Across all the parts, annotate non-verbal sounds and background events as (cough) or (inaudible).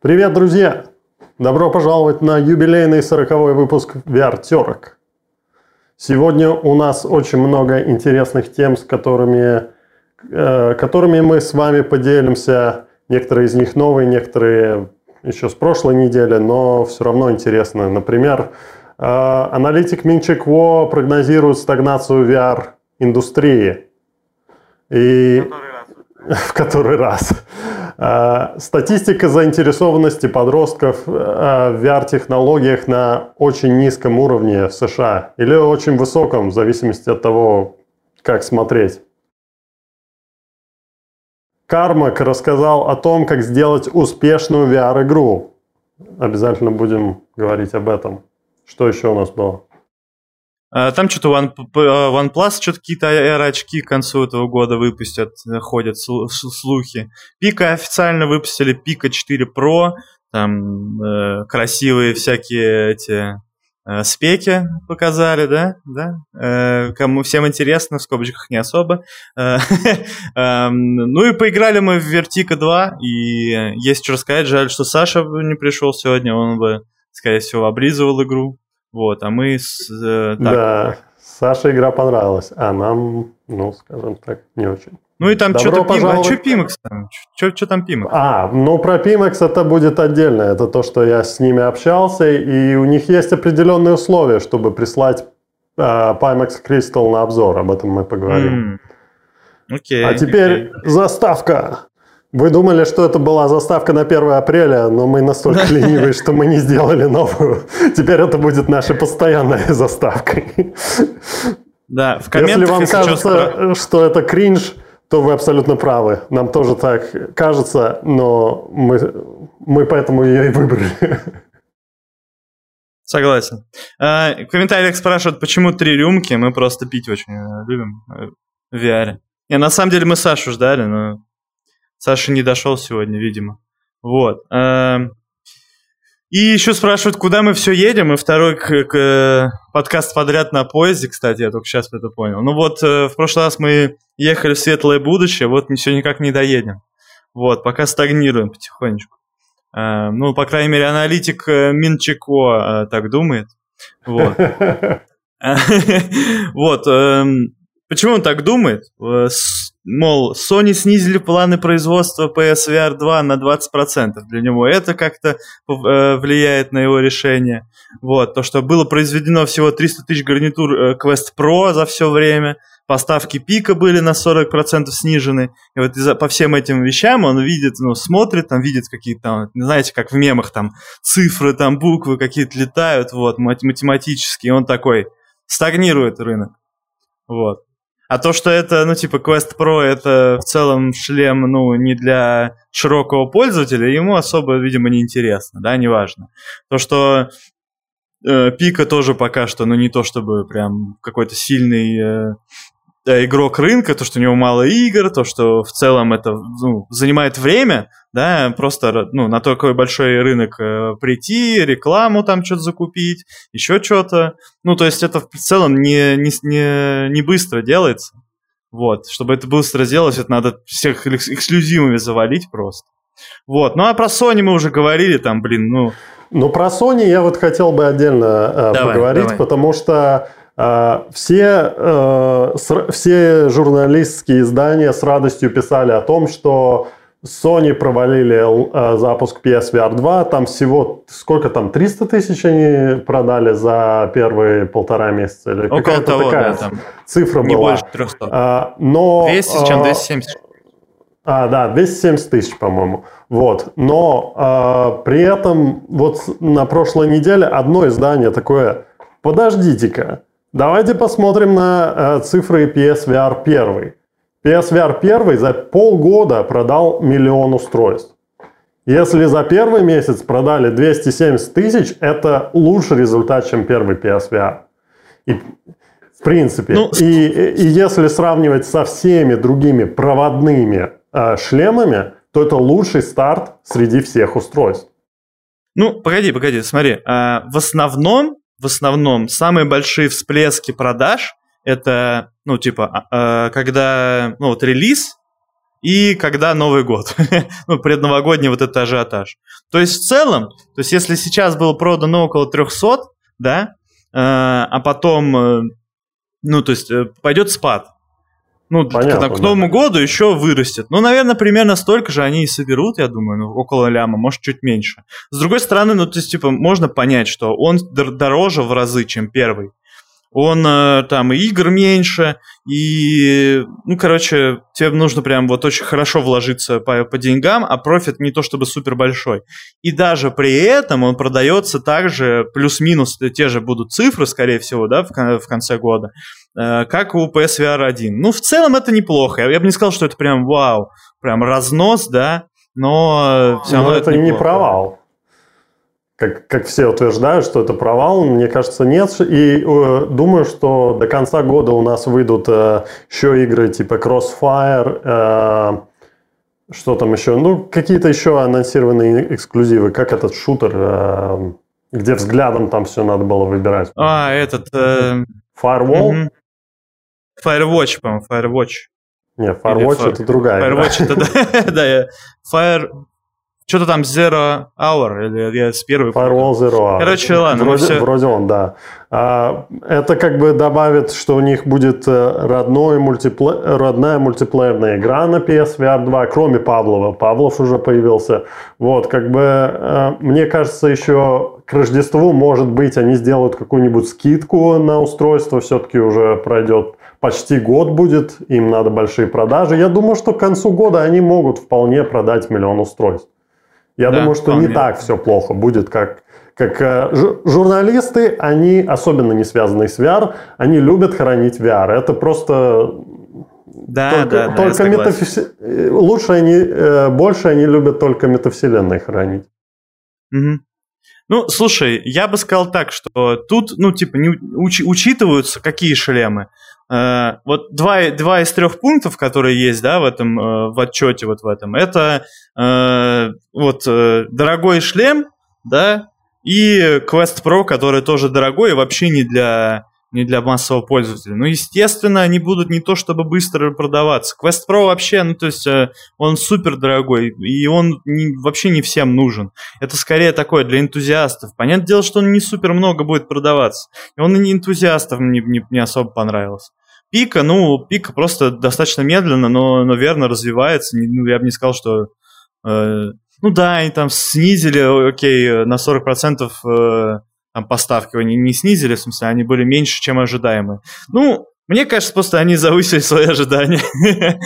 Привет, друзья! Добро пожаловать на юбилейный сороковой выпуск VR-терок. Сегодня у нас очень много интересных тем, с которыми, э, которыми мы с вами поделимся. Некоторые из них новые, некоторые еще с прошлой недели, но все равно интересно. Например, э, аналитик Минчик Во прогнозирует стагнацию VR-индустрии. И... В который раз. А, статистика заинтересованности подростков а, в VR-технологиях на очень низком уровне в США или очень высоком, в зависимости от того, как смотреть. Кармак рассказал о том, как сделать успешную VR-игру. Обязательно будем говорить об этом. Что еще у нас было? А, там что-то One, а, OnePlus что-то какие-то AR-очки к концу этого года выпустят, ходят слухи. Пика официально выпустили, Пика 4 Pro, там э, красивые всякие эти э, спеки показали, да, да, э, кому всем интересно, в скобочках не особо. Э, (laughs) эм, ну и поиграли мы в Вертика 2, и есть что рассказать, жаль, что Саша не пришел сегодня, он бы, скорее всего, облизывал игру. Вот, а мы с... Э, так. Да, Саше игра понравилась, а нам, ну, скажем так, не очень. Ну и там что-то пожаловать... а что Pimax там? Что там Pimax? А, ну про Pimax это будет отдельно. Это то, что я с ними общался, и у них есть определенные условия, чтобы прислать э, Pimax Crystal на обзор. Об этом мы поговорим. Mm. Okay, а теперь okay. заставка. Вы думали, что это была заставка на 1 апреля, но мы настолько (laughs) ленивые, что мы не сделали новую. Теперь это будет нашей постоянной (laughs) заставкой. Да, в комментах... Если вам кажется, что это кринж, то вы абсолютно правы. Нам тоже так кажется, но мы, мы поэтому ее и выбрали. Согласен. А, в комментариях спрашивают, почему три рюмки. Мы просто пить очень э, любим э, в VR. Не, на самом деле мы Сашу ждали, но Саша не дошел сегодня, видимо. Вот. Эм, и еще спрашивают, куда мы все едем. И второй к, к, подкаст подряд на поезде, кстати, я только сейчас это понял. Ну вот, э, в прошлый раз мы ехали в светлое будущее, вот мы все никак не доедем. Вот, пока стагнируем потихонечку. Э, ну, по крайней мере, аналитик э, Минчико так думает. Вот. (laughs) (laughs) Вот. Эм, почему он так думает? Мол, Sony снизили планы производства PSVR 2 на 20%. Для него это как-то э, влияет на его решение. Вот, то, что было произведено всего 300 тысяч гарнитур э, Quest Pro за все время, поставки пика были на 40% снижены. И вот по всем этим вещам он видит, ну, смотрит, там видит какие-то там, знаете, как в мемах, там цифры, там буквы какие-то летают, вот, математические. И он такой, стагнирует рынок. Вот. А то, что это, ну, типа, Quest Pro, это в целом шлем, ну, не для широкого пользователя, ему особо, видимо, не интересно, да, неважно. То, что э, Пика тоже пока что, ну, не то чтобы прям какой-то сильный э, игрок рынка, то, что у него мало игр, то, что в целом это ну, занимает время, да, просто ну, на такой большой рынок э, прийти, рекламу там что-то закупить, еще что-то. Ну, то есть это в целом не, не, не, не быстро делается. Вот, чтобы это быстро сделать, это надо всех эксклюзивами завалить просто. Вот, ну а про Sony мы уже говорили, там, блин, ну... Ну, про Sony я вот хотел бы отдельно э, давай, поговорить, давай. потому что все, э, все журналистские издания с радостью писали о том, что Sony провалили э, запуск PSVR 2. Там всего, сколько там, 300 тысяч они продали за первые полтора месяца? Или Около того, такая да, там цифра не была. больше 300. А, но, 200, чем 270. А, да, 270 тысяч, по-моему. Вот. Но а, при этом вот на прошлой неделе одно издание такое, подождите-ка, Давайте посмотрим на э, цифры PSVR 1. PSVR 1 за полгода продал миллион устройств. Если за первый месяц продали 270 тысяч, это лучший результат, чем первый PSVR. И, в принципе. Ну, и, и если сравнивать со всеми другими проводными э, шлемами, то это лучший старт среди всех устройств. Ну, погоди, погоди, смотри. А, в основном в основном самые большие всплески продаж это, ну, типа, э, когда, ну, вот релиз, и когда Новый год, (laughs) ну, предновогодний вот этот ажиотаж. То есть в целом, то есть если сейчас было продано около 300, да, э, а потом, э, ну, то есть э, пойдет спад, ну, Понятно, к, к Новому да. году еще вырастет. Ну, наверное, примерно столько же они и соберут, я думаю, ну, около ляма, может, чуть меньше. С другой стороны, ну, то есть, типа, можно понять, что он дороже в разы, чем первый он э, там и игр меньше, и, ну, короче, тебе нужно прям вот очень хорошо вложиться по, по деньгам, а профит не то чтобы супер большой. И даже при этом он продается также, плюс-минус те же будут цифры, скорее всего, да, в, в конце года, э, как у PSVR 1. Ну, в целом это неплохо. Я, я бы не сказал, что это прям вау, прям разнос, да, но все равно но это, это не провал как, как все утверждают, что это провал, мне кажется, нет. И э, думаю, что до конца года у нас выйдут э, еще игры типа Crossfire, э, что там еще, ну, какие-то еще анонсированные эксклюзивы, как этот шутер, э, где взглядом там все надо было выбирать. А, этот... Э... Firewall? Угу. Firewatch, по-моему, Firewatch. Не, Firewatch Или это другая Firewatch это, да, (laughs) да, Fire, что-то там Zero Hour, или я с первой... Firewall Zero Hour. Короче, ладно. Вроде, все... вроде он, да. А, это как бы добавит, что у них будет э, родной мультипле... родная мультиплеерная игра на PSVR 2, кроме Павлова. Павлов уже появился. Вот, как бы, э, мне кажется, еще к Рождеству, может быть, они сделают какую-нибудь скидку на устройство, все-таки уже пройдет почти год будет, им надо большие продажи. Я думаю, что к концу года они могут вполне продать миллион устройств. Я да, думаю, что вполне. не так все плохо будет, как, как э, журналисты, они, особенно не связанные с VR, они любят хранить VR. Это просто да, только, да, только да, метафиси... лучше они, э, больше они любят только метавселенной хранить. Угу. Ну, слушай, я бы сказал так, что тут, ну, типа, не уч, учитываются какие шлемы. Э, вот два, два из трех пунктов, которые есть, да, в этом, э, в отчете вот в этом, это э, вот дорогой шлем, да, и Quest Pro, который тоже дорогой и вообще не для не для массового пользователя. Ну, естественно, они будут не то чтобы быстро продаваться. Quest Pro вообще, ну, то есть э, он супер дорогой, и он не, вообще не всем нужен. Это скорее такое для энтузиастов. Понятное дело, что он не супер много будет продаваться. И он и не энтузиастам не, не, не особо понравился. Пика, ну, пика просто достаточно медленно, но, но верно развивается. Ну, я бы не сказал, что... Э, ну да, они там снизили, окей, на 40% э, там, поставки они не снизили, в смысле, они были меньше, чем ожидаемые. Ну, мне кажется, просто они завысили свои ожидания. (laughs)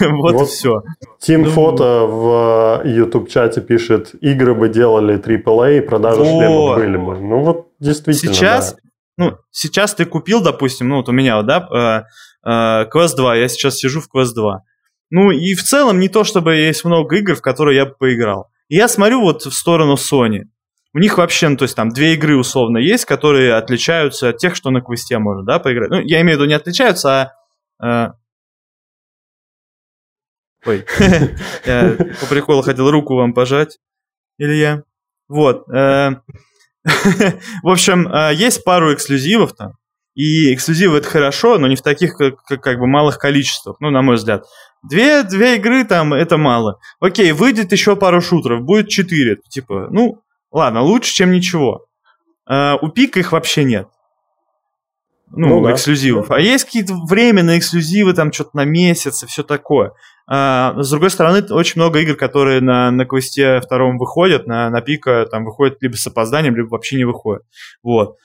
вот, и все. Тим ну, Фото в э, YouTube-чате пишет, игры бы делали AAA, продажи шлемов были бы. Ну вот, действительно, Сейчас, ну, сейчас ты купил, допустим, ну вот у меня, вот, да, э, э, Quest 2, я сейчас сижу в Quest 2. Ну и в целом не то, чтобы есть много игр, в которые я бы поиграл. И я смотрю вот в сторону Sony. У них вообще, ну, то есть там две игры условно есть, которые отличаются от тех, что на квесте можно, да, поиграть. Ну, я имею в виду не отличаются, а... Э... Ой, (laughs) я по приколу хотел руку вам пожать, Илья. Вот. Э, (laughs) В общем, а, есть пару эксклюзивов там. И эксклюзивы это хорошо, но не в таких как бы малых количествах, ну, на мой взгляд. Две, две игры там это мало. Окей, выйдет еще пару шутеров, будет четыре. Типа, ну, ладно, лучше, чем ничего. А, у Пика их вообще нет. Ну, ну да. эксклюзивов. А есть какие-то временные эксклюзивы, там что-то на месяц и все такое. А, с другой стороны, очень много игр, которые на, на квесте втором выходят, на, на пика там выходят либо с опозданием, либо вообще не выходят. Вот.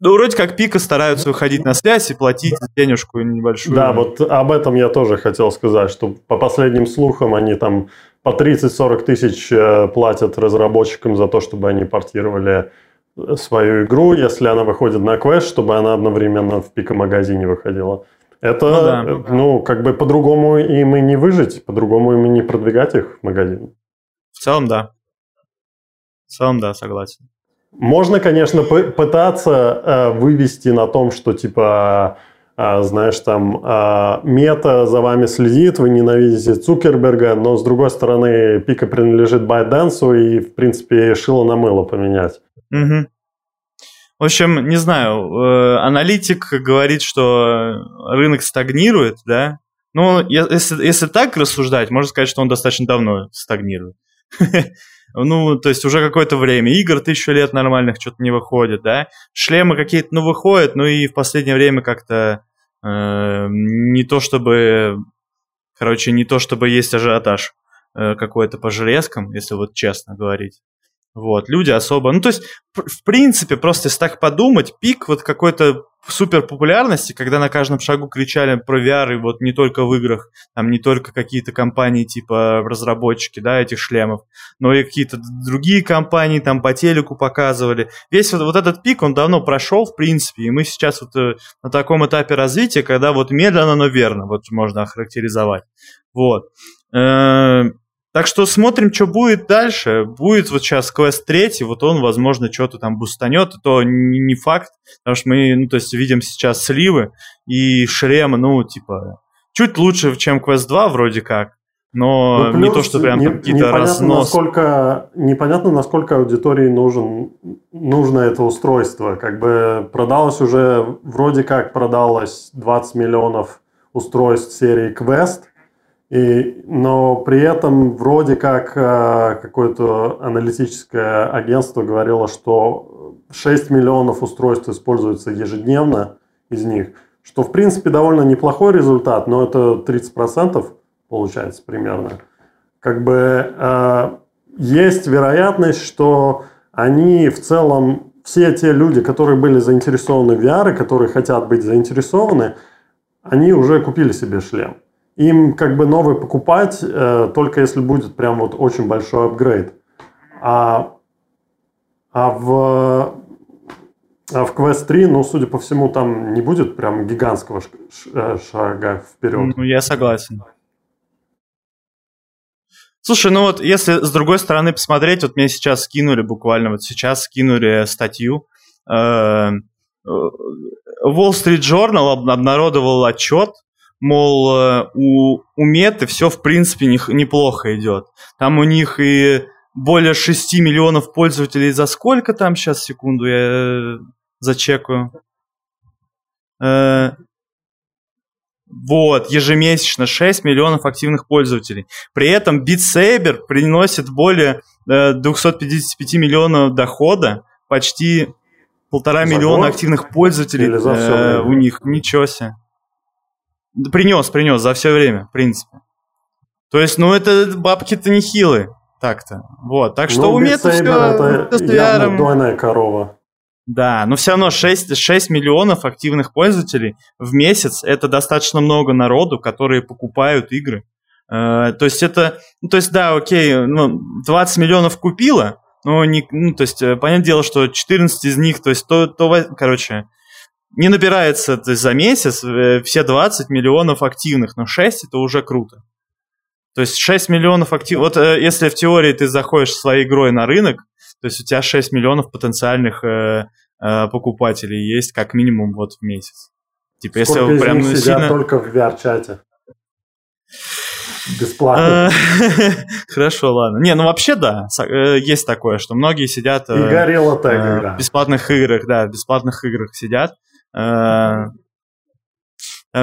Ну, вроде как Пика стараются выходить на связь и платить денежку небольшую. Да, вот об этом я тоже хотел сказать, что по последним слухам они там по 30-40 тысяч э, платят разработчикам за то, чтобы они портировали э, свою игру, если она выходит на квест, чтобы она одновременно в Пика-магазине выходила. Это, ну, да. Э, ну, как бы по-другому им и не выжить, по-другому им и не продвигать их в магазин. В целом, да. В целом, да, согласен. Можно, конечно, пытаться э, вывести на том, что типа, знаешь, там э, мета за вами следит, вы ненавидите Цукерберга, но с другой стороны, пика принадлежит ByteDance, и, в принципе, шило на мыло поменять. Угу. В общем, не знаю, э, аналитик говорит, что рынок стагнирует, да, Ну, если, если так рассуждать, можно сказать, что он достаточно давно стагнирует. (laughs) Ну, то есть уже какое-то время. Игр тысячу лет нормальных что-то не выходит, да. Шлемы какие-то, ну, выходят, ну и в последнее время как-то не то чтобы... Короче, не то чтобы есть ажиотаж э, какой-то по железкам, если вот честно говорить. Вот, люди особо... Ну, то есть, в принципе, просто если так подумать, пик вот какой-то супер популярности, когда на каждом шагу кричали про VR, и вот не только в играх, там не только какие-то компании типа разработчики, да, этих шлемов, но и какие-то другие компании там по телеку показывали. Весь вот, вот этот пик, он давно прошел, в принципе, и мы сейчас вот э, на таком этапе развития, когда вот медленно, но верно, вот можно охарактеризовать. Вот. Так что смотрим, что будет дальше. Будет вот сейчас квест третий, вот он, возможно, что-то там бустанет, то не, факт, потому что мы, ну, то есть видим сейчас сливы и шлемы, ну, типа, чуть лучше, чем квест 2 вроде как, но ну, не то, что прям не, какие-то разнос. Насколько, непонятно, насколько аудитории нужен, нужно это устройство. Как бы продалось уже, вроде как продалось 20 миллионов устройств серии Quest, и, но при этом вроде как э, какое-то аналитическое агентство говорило, что 6 миллионов устройств используются ежедневно из них, что в принципе довольно неплохой результат, но это 30% получается примерно. Как бы э, есть вероятность, что они в целом, все те люди, которые были заинтересованы в VR, которые хотят быть заинтересованы, они уже купили себе шлем им как бы новый покупать, э, только если будет прям вот очень большой апгрейд. А, а в а в Quest 3, ну, судя по всему, там не будет прям гигантского э, шага вперед. Ну, я согласен. Слушай, ну вот если с другой стороны посмотреть, вот мне сейчас скинули буквально, вот сейчас скинули статью. Э, Wall Street Journal обнародовал отчет, мол, э, у, у меты все, в принципе, не, неплохо идет. Там у них и более 6 миллионов пользователей за сколько там сейчас, секунду, я э, зачекаю. Э, вот, ежемесячно 6 миллионов активных пользователей. При этом Beat Saber приносит более э, 255 миллионов дохода, почти полтора миллиона год? активных пользователей э, у них. Ничего себе. Принес, принес за все время, в принципе. То есть, ну, это бабки-то не хилые. Так-то. Вот. Так что ну, у Мета все это VR. двойная корова. Да, но все равно 6, 6 миллионов активных пользователей в месяц это достаточно много народу, которые покупают игры. Э, то есть это, ну, то есть да, окей, ну, 20 миллионов купила, но не, ну, то есть, э, понятное дело, что 14 из них, то есть, то, то короче, не набирается то есть, за месяц э, все 20 миллионов активных, но 6 это уже круто. То есть 6 миллионов активных... Вот э, если в теории ты заходишь своей игрой на рынок, то есть у тебя 6 миллионов потенциальных э, э, покупателей есть как минимум вот в месяц. Типа, Сколько если из прям них сильно... только в VR-чате? Бесплатно. (laughs) Хорошо, ладно. Не, ну вообще да, есть такое, что многие сидят... И горело так игра. В бесплатных играх, да, в бесплатных играх сидят. Там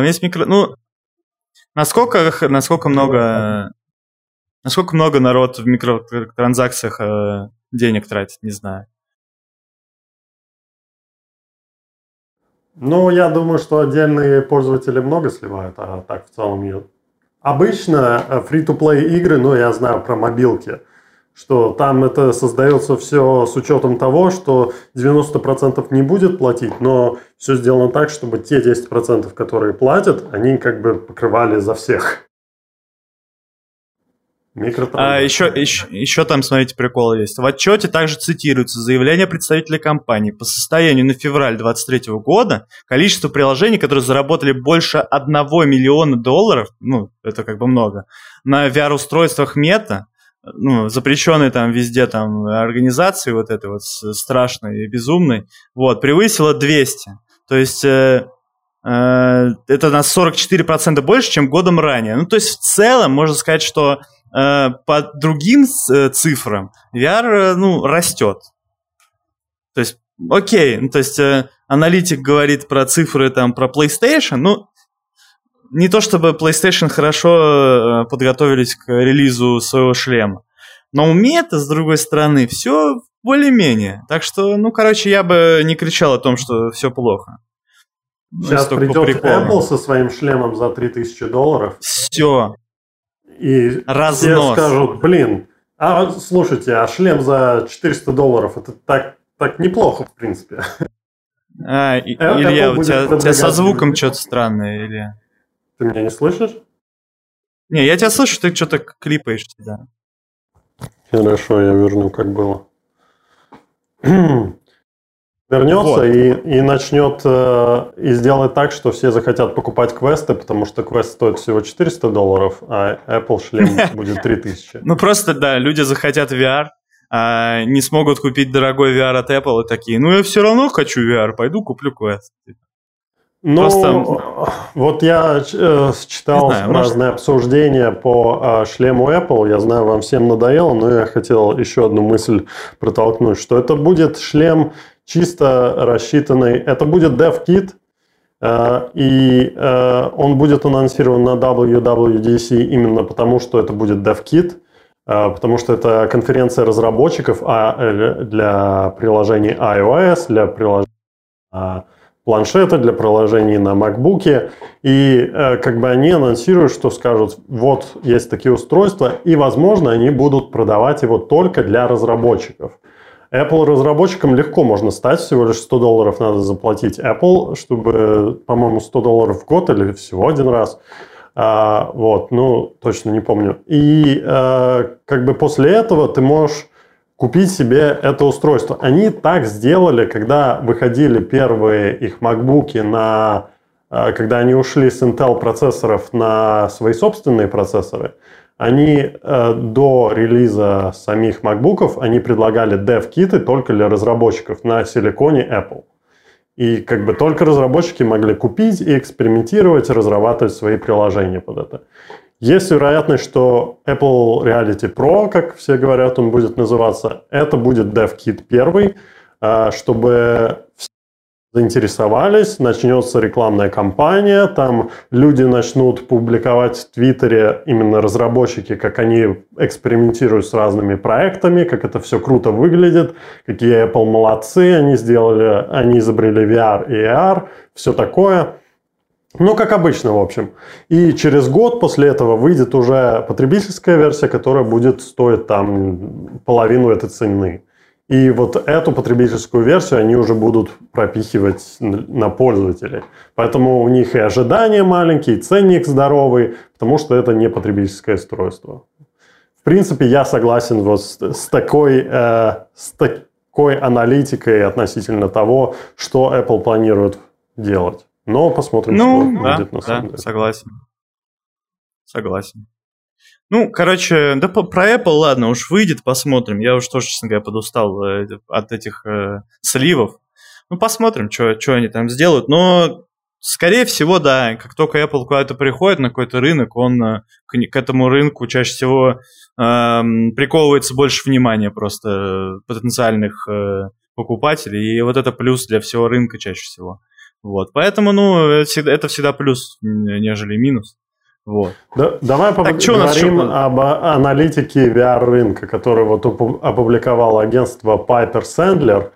есть микро... Ну, насколько, насколько много... Насколько много народ в микротранзакциях э, денег тратит, не знаю. Ну, я думаю, что отдельные пользователи много сливают, а так в целом нет. Обычно free-to-play э, игры, ну, я знаю про мобилки – что там это создается все с учетом того, что 90% не будет платить, но все сделано так, чтобы те 10%, которые платят, они как бы покрывали за всех. А еще, еще, еще там, смотрите, прикол есть. В отчете также цитируется заявление представителя компании. По состоянию на февраль 2023 года количество приложений, которые заработали больше 1 миллиона долларов, ну, это как бы много, на VR-устройствах Мета, ну, запрещенной там везде там организации вот этой вот страшной и безумной, вот, превысила 200. То есть э, э, это на 44% больше, чем годом ранее. Ну, то есть в целом можно сказать, что э, по другим э, цифрам VR, э, ну, растет. То есть, окей, ну, то есть э, аналитик говорит про цифры там про PlayStation, ну, не то чтобы PlayStation хорошо э, подготовились к релизу своего шлема, но у Мета, с другой стороны, все более-менее. Так что, ну, короче, я бы не кричал о том, что все плохо. Сейчас ну, придет Apple со своим шлемом за 3000 долларов. Все. И Разнос. все скажут, блин, а слушайте, а шлем за 400 долларов, это так, так неплохо, в принципе. А, и, Apple Илья, у тебя, у тебя со звуком что-то странное, Илья. Ты меня не слышишь? Не, я тебя слышу, ты что-то клипаешь, да. Хорошо, я верну, как было. (clears throat) Вернется вот. и, и начнет э, и сделает так, что все захотят покупать квесты, потому что квест стоит всего 400 долларов, а Apple шлем (laughs) будет 3000. Ну просто, да, люди захотят VR, а не смогут купить дорогой VR от Apple и такие, ну я все равно хочу VR, пойду куплю квест. Ну, Просто... вот я э, читал знаю, разные может... обсуждения по э, шлему Apple. Я знаю, вам всем надоело, но я хотел еще одну мысль протолкнуть, что это будет шлем чисто рассчитанный. Это будет DevKit, э, и э, он будет анонсирован на WWDC именно потому, что это будет DevKit, э, потому что это конференция разработчиков а, э, для приложений iOS, для приложений планшеты, для приложений на MacBook. И э, как бы они анонсируют, что скажут, вот есть такие устройства, и, возможно, они будут продавать его только для разработчиков. Apple разработчикам легко можно стать, всего лишь 100 долларов надо заплатить Apple, чтобы, по-моему, 100 долларов в год или всего один раз. А, вот, ну, точно не помню. И а, как бы после этого ты можешь купить себе это устройство. Они так сделали, когда выходили первые их MacBook на... А, когда они ушли с Intel процессоров на свои собственные процессоры, они э, до релиза самих MacBook'ов они предлагали dev-киты только для разработчиков на силиконе Apple. И как бы только разработчики могли купить и экспериментировать, разрабатывать свои приложения под это. Есть вероятность, что Apple Reality Pro, как все говорят, он будет называться, это будет DevKit первый, э, чтобы заинтересовались, начнется рекламная кампания, там люди начнут публиковать в Твиттере, именно разработчики, как они экспериментируют с разными проектами, как это все круто выглядит, какие Apple молодцы, они сделали, они изобрели VR и AR, все такое. Ну, как обычно, в общем. И через год после этого выйдет уже потребительская версия, которая будет стоить там половину этой цены. И вот эту потребительскую версию они уже будут пропихивать на пользователей. Поэтому у них и ожидания маленькие, и ценник здоровый, потому что это не потребительское устройство. В принципе, я согласен вот с, с, такой, э, с такой аналитикой относительно того, что Apple планирует делать. Но посмотрим, ну, что да, будет на самом да, деле. Согласен. Согласен. Ну, короче, да про Apple, ладно, уж выйдет, посмотрим. Я уж тоже, честно говоря, подустал э, от этих э, сливов. Ну, посмотрим, что они там сделают. Но, скорее всего, да, как только Apple куда-то приходит на какой-то рынок, он э, к, к этому рынку чаще всего э, приковывается больше внимания просто потенциальных э, покупателей. И вот это плюс для всего рынка чаще всего. Вот, поэтому, ну, это всегда плюс, нежели минус. Вот. Да, давай так, поговорим об аналитике VR-рынка, который вот опубликовало агентство Piper Sandler.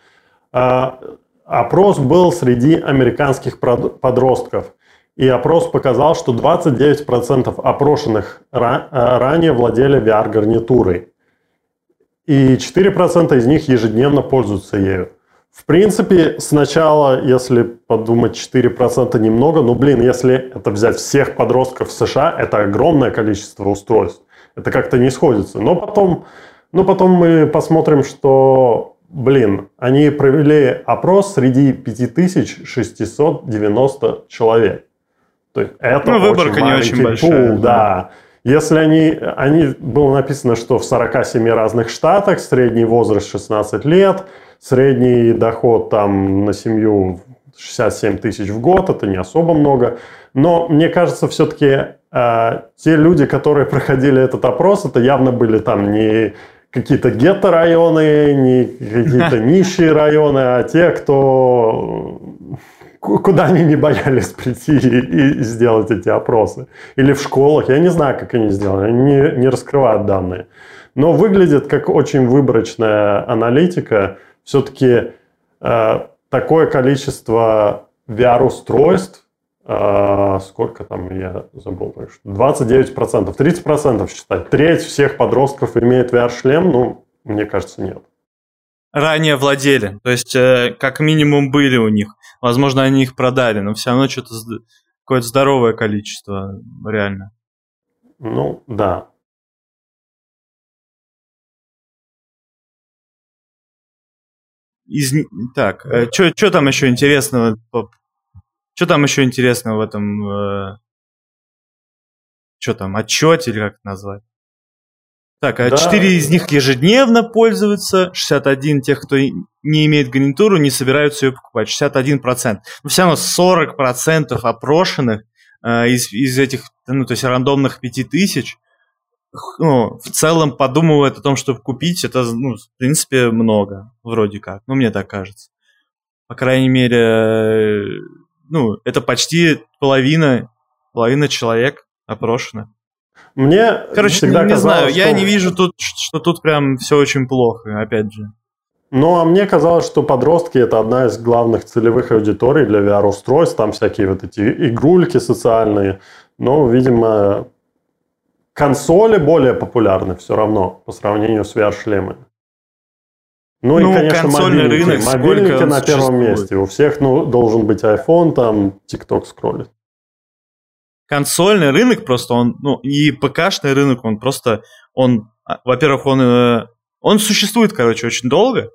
А, опрос был среди американских подростков. И опрос показал, что 29% опрошенных ранее владели VR-гарнитурой. И 4% из них ежедневно пользуются ею. В принципе, сначала, если подумать, 4% немного, но, блин, если это взять всех подростков в США, это огромное количество устройств. Это как-то не сходится. Но потом, но потом мы посмотрим, что, блин, они провели опрос среди 5690 человек. То есть это ну, выборка не очень большая. Пул, да. Если они, они, было написано, что в 47 разных штатах, средний возраст 16 лет – Средний доход там на семью 67 тысяч в год, это не особо много. Но мне кажется, все-таки э, те люди, которые (laughs) проходили этот опрос, это явно были там не какие-то гетто-районы, не какие-то (laughs) нищие районы, а те, кто куда они не боялись прийти и, и сделать эти опросы. Или в школах, я не знаю, как они сделали, они не, не раскрывают данные. Но выглядит как очень выборочная аналитика. Все-таки э, такое количество VR-устройств, э, сколько там, я забыл, 29%, 30% считать. Треть всех подростков имеет VR-шлем, ну, мне кажется, нет ранее владели. То есть, э, как минимум, были у них. Возможно, они их продали, но все равно что-то какое-то здоровое количество, реально. Ну, да. Из... Так, э, что там еще интересного? Что там еще интересного в этом... Э... Что там, отчете или как это назвать? Так, а да. 4 из них ежедневно пользуются, 61 тех, кто не имеет гарнитуру, не собираются ее покупать, 61%. Но все равно 40% опрошенных э, из, из этих, ну, то есть рандомных 5000, ну, в целом подумывают о том, чтобы купить, это, ну, в принципе, много, вроде как. Ну, мне так кажется. По крайней мере, э, ну, это почти половина, половина человек опрошенных. Мне Короче, всегда не казалось, знаю, что... я не вижу тут, что тут прям все очень плохо, опять же. Ну, а мне казалось, что подростки – это одна из главных целевых аудиторий для VR-устройств, там всякие вот эти игрульки социальные. Но, видимо, консоли более популярны все равно по сравнению с VR-шлемами. Ну, ну и, конечно, мобильники. Рынок мобильники на первом месте. У всех ну, должен быть iPhone, там TikTok скроллит консольный рынок просто, он, ну, и ПКшный рынок, он просто, он, а, во-первых, он, э, он существует, короче, очень долго,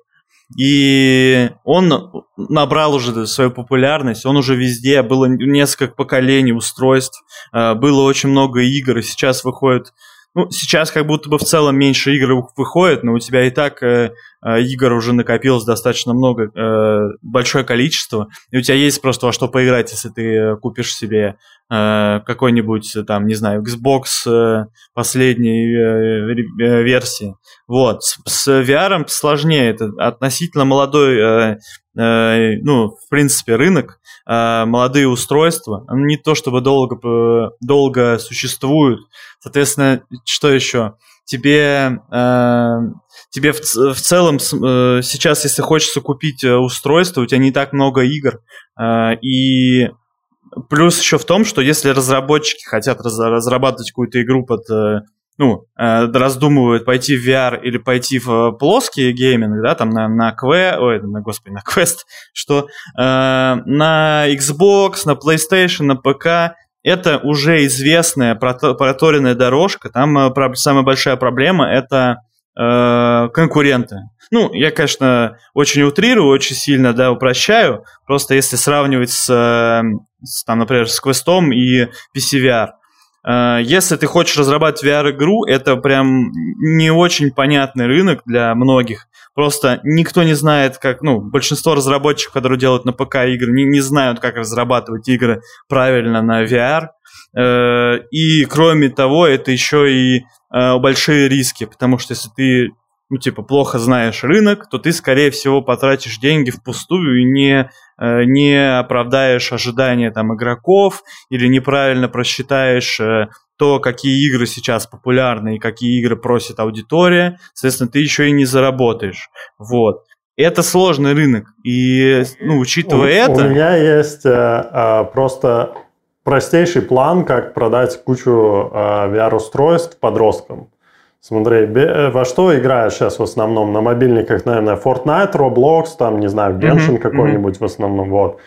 и он набрал уже свою популярность, он уже везде, было несколько поколений устройств, э, было очень много игр, и сейчас выходит ну, сейчас как будто бы в целом меньше игр выходит, но у тебя и так э, э, игр уже накопилось достаточно много, э, большое количество, и у тебя есть просто во что поиграть, если ты э, купишь себе э, какой-нибудь, там, не знаю, Xbox э, последней э, версии. Вот. С, с VR сложнее, это относительно молодой э, Э, ну, в принципе, рынок, э, молодые устройства, не то чтобы долго, долго существуют. Соответственно, что еще? Тебе, э, тебе в, в целом сейчас, если хочется купить устройство, у тебя не так много игр, и плюс еще в том, что если разработчики хотят разрабатывать какую-то игру под ну, э, раздумывают пойти в VR или пойти в э, плоский гейминг, да, там на, на Quest, ой, на, господи, на Quest, (laughs) что э, на Xbox, на PlayStation, на ПК это уже известная проторенная дорожка, там э, самая большая проблема это э, конкуренты. Ну, я, конечно, очень утрирую, очень сильно, да, упрощаю, просто если сравнивать с, с там, например, с Quest и PCVR, если ты хочешь разрабатывать VR-игру, это прям не очень понятный рынок для многих. Просто никто не знает, как, ну, большинство разработчиков, которые делают на ПК игры, не, не знают, как разрабатывать игры правильно на VR. Э, и кроме того, это еще и э, большие риски, потому что если ты ну, типа, плохо знаешь рынок, то ты, скорее всего, потратишь деньги впустую и не, э, не оправдаешь ожидания там игроков или неправильно просчитаешь э, то, какие игры сейчас популярны и какие игры просит аудитория, соответственно, ты еще и не заработаешь. Вот. Это сложный рынок. И, ну, учитывая у, это... У меня есть э, э, просто простейший план, как продать кучу э, VR-устройств подросткам. Смотри, э, во что играешь сейчас в основном? На мобильниках, наверное, Fortnite, Roblox, там, не знаю, Genshin mm-hmm. какой-нибудь mm-hmm. в основном, вот.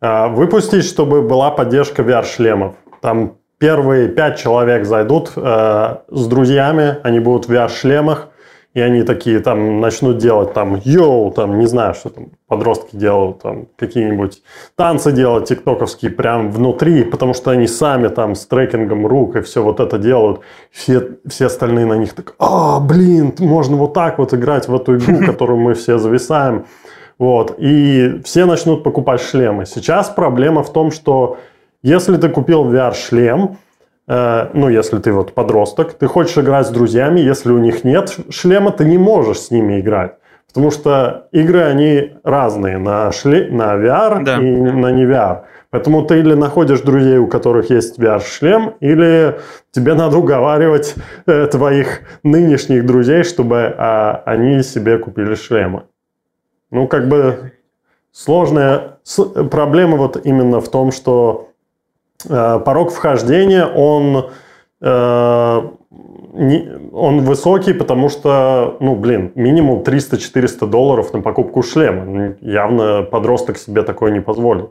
А, выпустить, чтобы была поддержка VR-шлемов. Там первые пять человек зайдут э, с друзьями, они будут в VR-шлемах, и они такие там начнут делать там йоу, там не знаю, что там подростки делают, там какие-нибудь танцы делать тиктоковские прям внутри, потому что они сами там с трекингом рук и все вот это делают. Все, все остальные на них так, а, блин, можно вот так вот играть в эту игру, (laughs) которую мы все зависаем. Вот. И все начнут покупать шлемы. Сейчас проблема в том, что если ты купил VR-шлем, ну, если ты вот подросток, ты хочешь играть с друзьями, если у них нет шлема, ты не можешь с ними играть. Потому что игры, они разные на, шле... на VR да. и на не VR. Поэтому ты или находишь друзей, у которых есть VR-шлем, или тебе надо уговаривать э, твоих нынешних друзей, чтобы а, они себе купили шлемы. Ну, как бы сложная с... проблема вот именно в том, что э, порог вхождения, он э, он высокий, потому что, ну, блин, минимум 300-400 долларов на покупку шлема. Ну, явно подросток себе такое не позволит.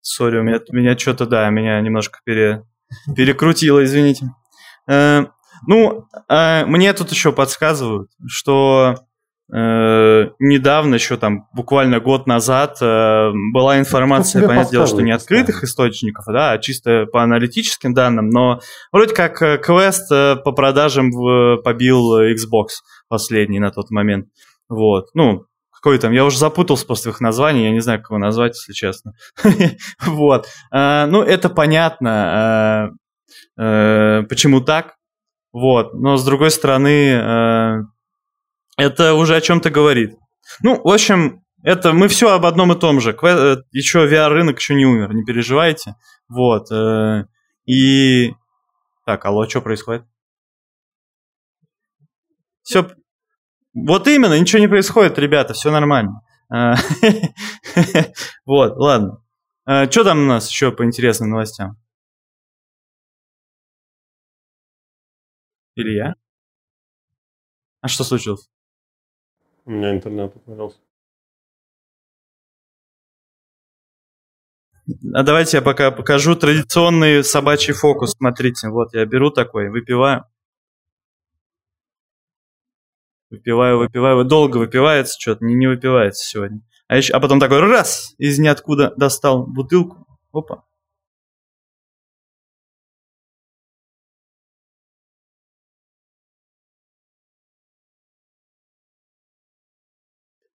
Сори, у меня, меня что-то, да, меня немножко пере, перекрутило, извините. Э, ну, э, мне тут еще подсказывают, что Э, недавно, еще там буквально год назад, э, была информация, понятное дело, что не открытых источников, да, а чисто по аналитическим данным, но вроде как э, квест по продажам побил Xbox последний на тот момент. Вот, ну, какой там, я уже запутался после их названий, я не знаю, как его назвать, если честно. (laughs) Вот, ну, это понятно, почему так, вот, но с другой стороны, это уже о чем-то говорит. Ну, в общем, это мы все об одном и том же. Э, еще VR-рынок еще не умер, не переживайте. Вот. Э, и... Так, алло, что происходит? Все... Вот именно, ничего не происходит, ребята, все нормально. Э, (laughs) вот, ладно. Что там у нас еще по интересным новостям? Илья? А что случилось? У меня интернет отвалился. А давайте я пока покажу традиционный собачий фокус. Смотрите, вот я беру такой, выпиваю. Выпиваю, выпиваю. Долго выпивается что-то, не, не выпивается сегодня. А, еще, а потом такой раз, из ниоткуда достал бутылку. Опа.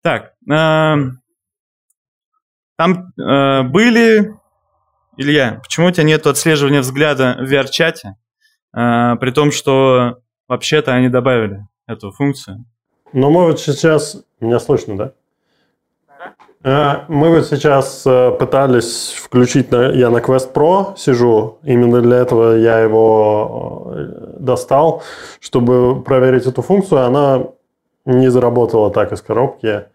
Так, э, там э, были... Илья, почему у тебя нет отслеживания взгляда в VR-чате, э, при том, что вообще-то они добавили эту функцию? Ну, мы вот сейчас... Меня слышно, да? Э, мы вот сейчас э, пытались включить, я на Quest Pro сижу, именно для этого я его э, достал, чтобы проверить эту функцию. Она не заработала так из коробки.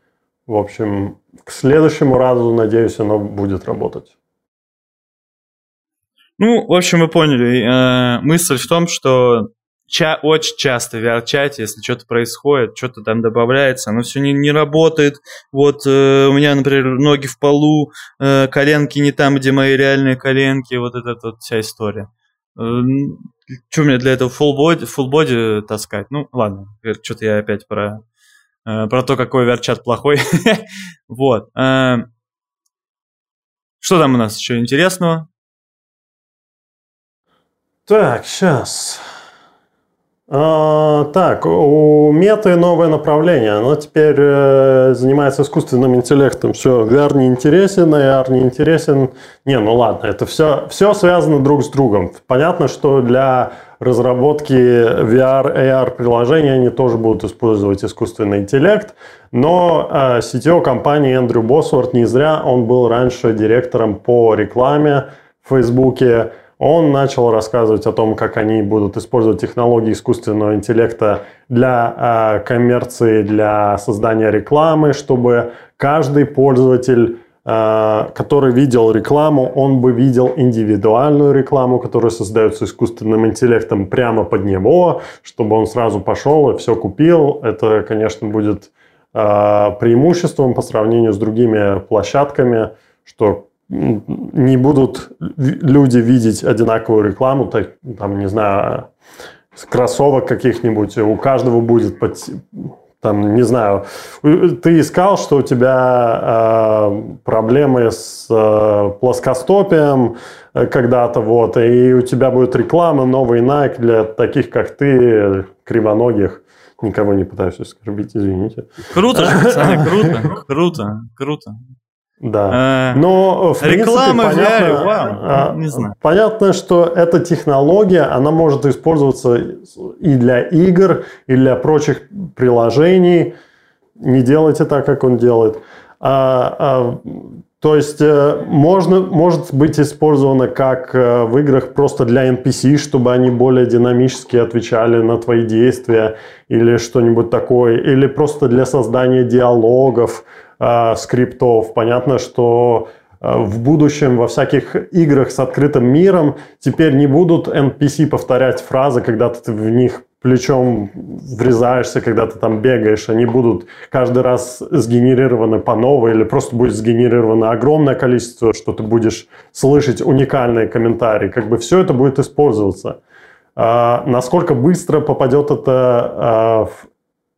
В общем, к следующему разу, надеюсь, оно будет работать. Ну, в общем, вы поняли. Э, мысль в том, что ча- очень часто в VR-чате, если что-то происходит, что-то там добавляется, оно все не, не работает. Вот э, у меня, например, ноги в полу, э, коленки не там, где мои реальные коленки, вот эта вот вся история. Э, что мне для этого full body, full body таскать? Ну, ладно, что-то я опять про про то, какой VR-чат плохой. (laughs) вот. Э, что там у нас еще интересного? Так, сейчас. А, так, у Меты новое направление. Оно теперь э, занимается искусственным интеллектом. Все, VR не интересен, AR не интересен. Не, ну ладно, это все, все связано друг с другом. Понятно, что для разработки VR, AR приложений они тоже будут использовать искусственный интеллект. Но э, CTO компании Эндрю Босворт не зря, он был раньше директором по рекламе в Фейсбуке. Он начал рассказывать о том, как они будут использовать технологии искусственного интеллекта для э, коммерции, для создания рекламы, чтобы каждый пользователь который видел рекламу, он бы видел индивидуальную рекламу, которая создается искусственным интеллектом прямо под него, чтобы он сразу пошел и все купил. Это, конечно, будет э, преимуществом по сравнению с другими площадками, что не будут люди видеть одинаковую рекламу, так, там, не знаю, кроссовок каких-нибудь, у каждого будет там, не знаю, ты искал, что у тебя э, проблемы с э, плоскостопием э, когда-то, вот, и у тебя будет реклама, новый Nike для таких, как ты, кривоногих. Никого не пытаюсь оскорбить, извините. Круто же, пацаны, круто, круто, круто. Да. Э, Но в реклама принципе, понятно, VR, вау, а, не знаю. Понятно, что эта технология, она может использоваться и для игр, и для прочих приложений. Не делайте так, как он делает. А, а, то есть э, можно, может быть использовано как э, в играх просто для NPC, чтобы они более динамически отвечали на твои действия или что-нибудь такое, или просто для создания диалогов, э, скриптов. Понятно, что в будущем во всяких играх с открытым миром теперь не будут NPC повторять фразы, когда ты в них плечом врезаешься, когда ты там бегаешь, они будут каждый раз сгенерированы по новой или просто будет сгенерировано огромное количество, что ты будешь слышать уникальные комментарии. Как бы все это будет использоваться. А, насколько быстро попадет это а, в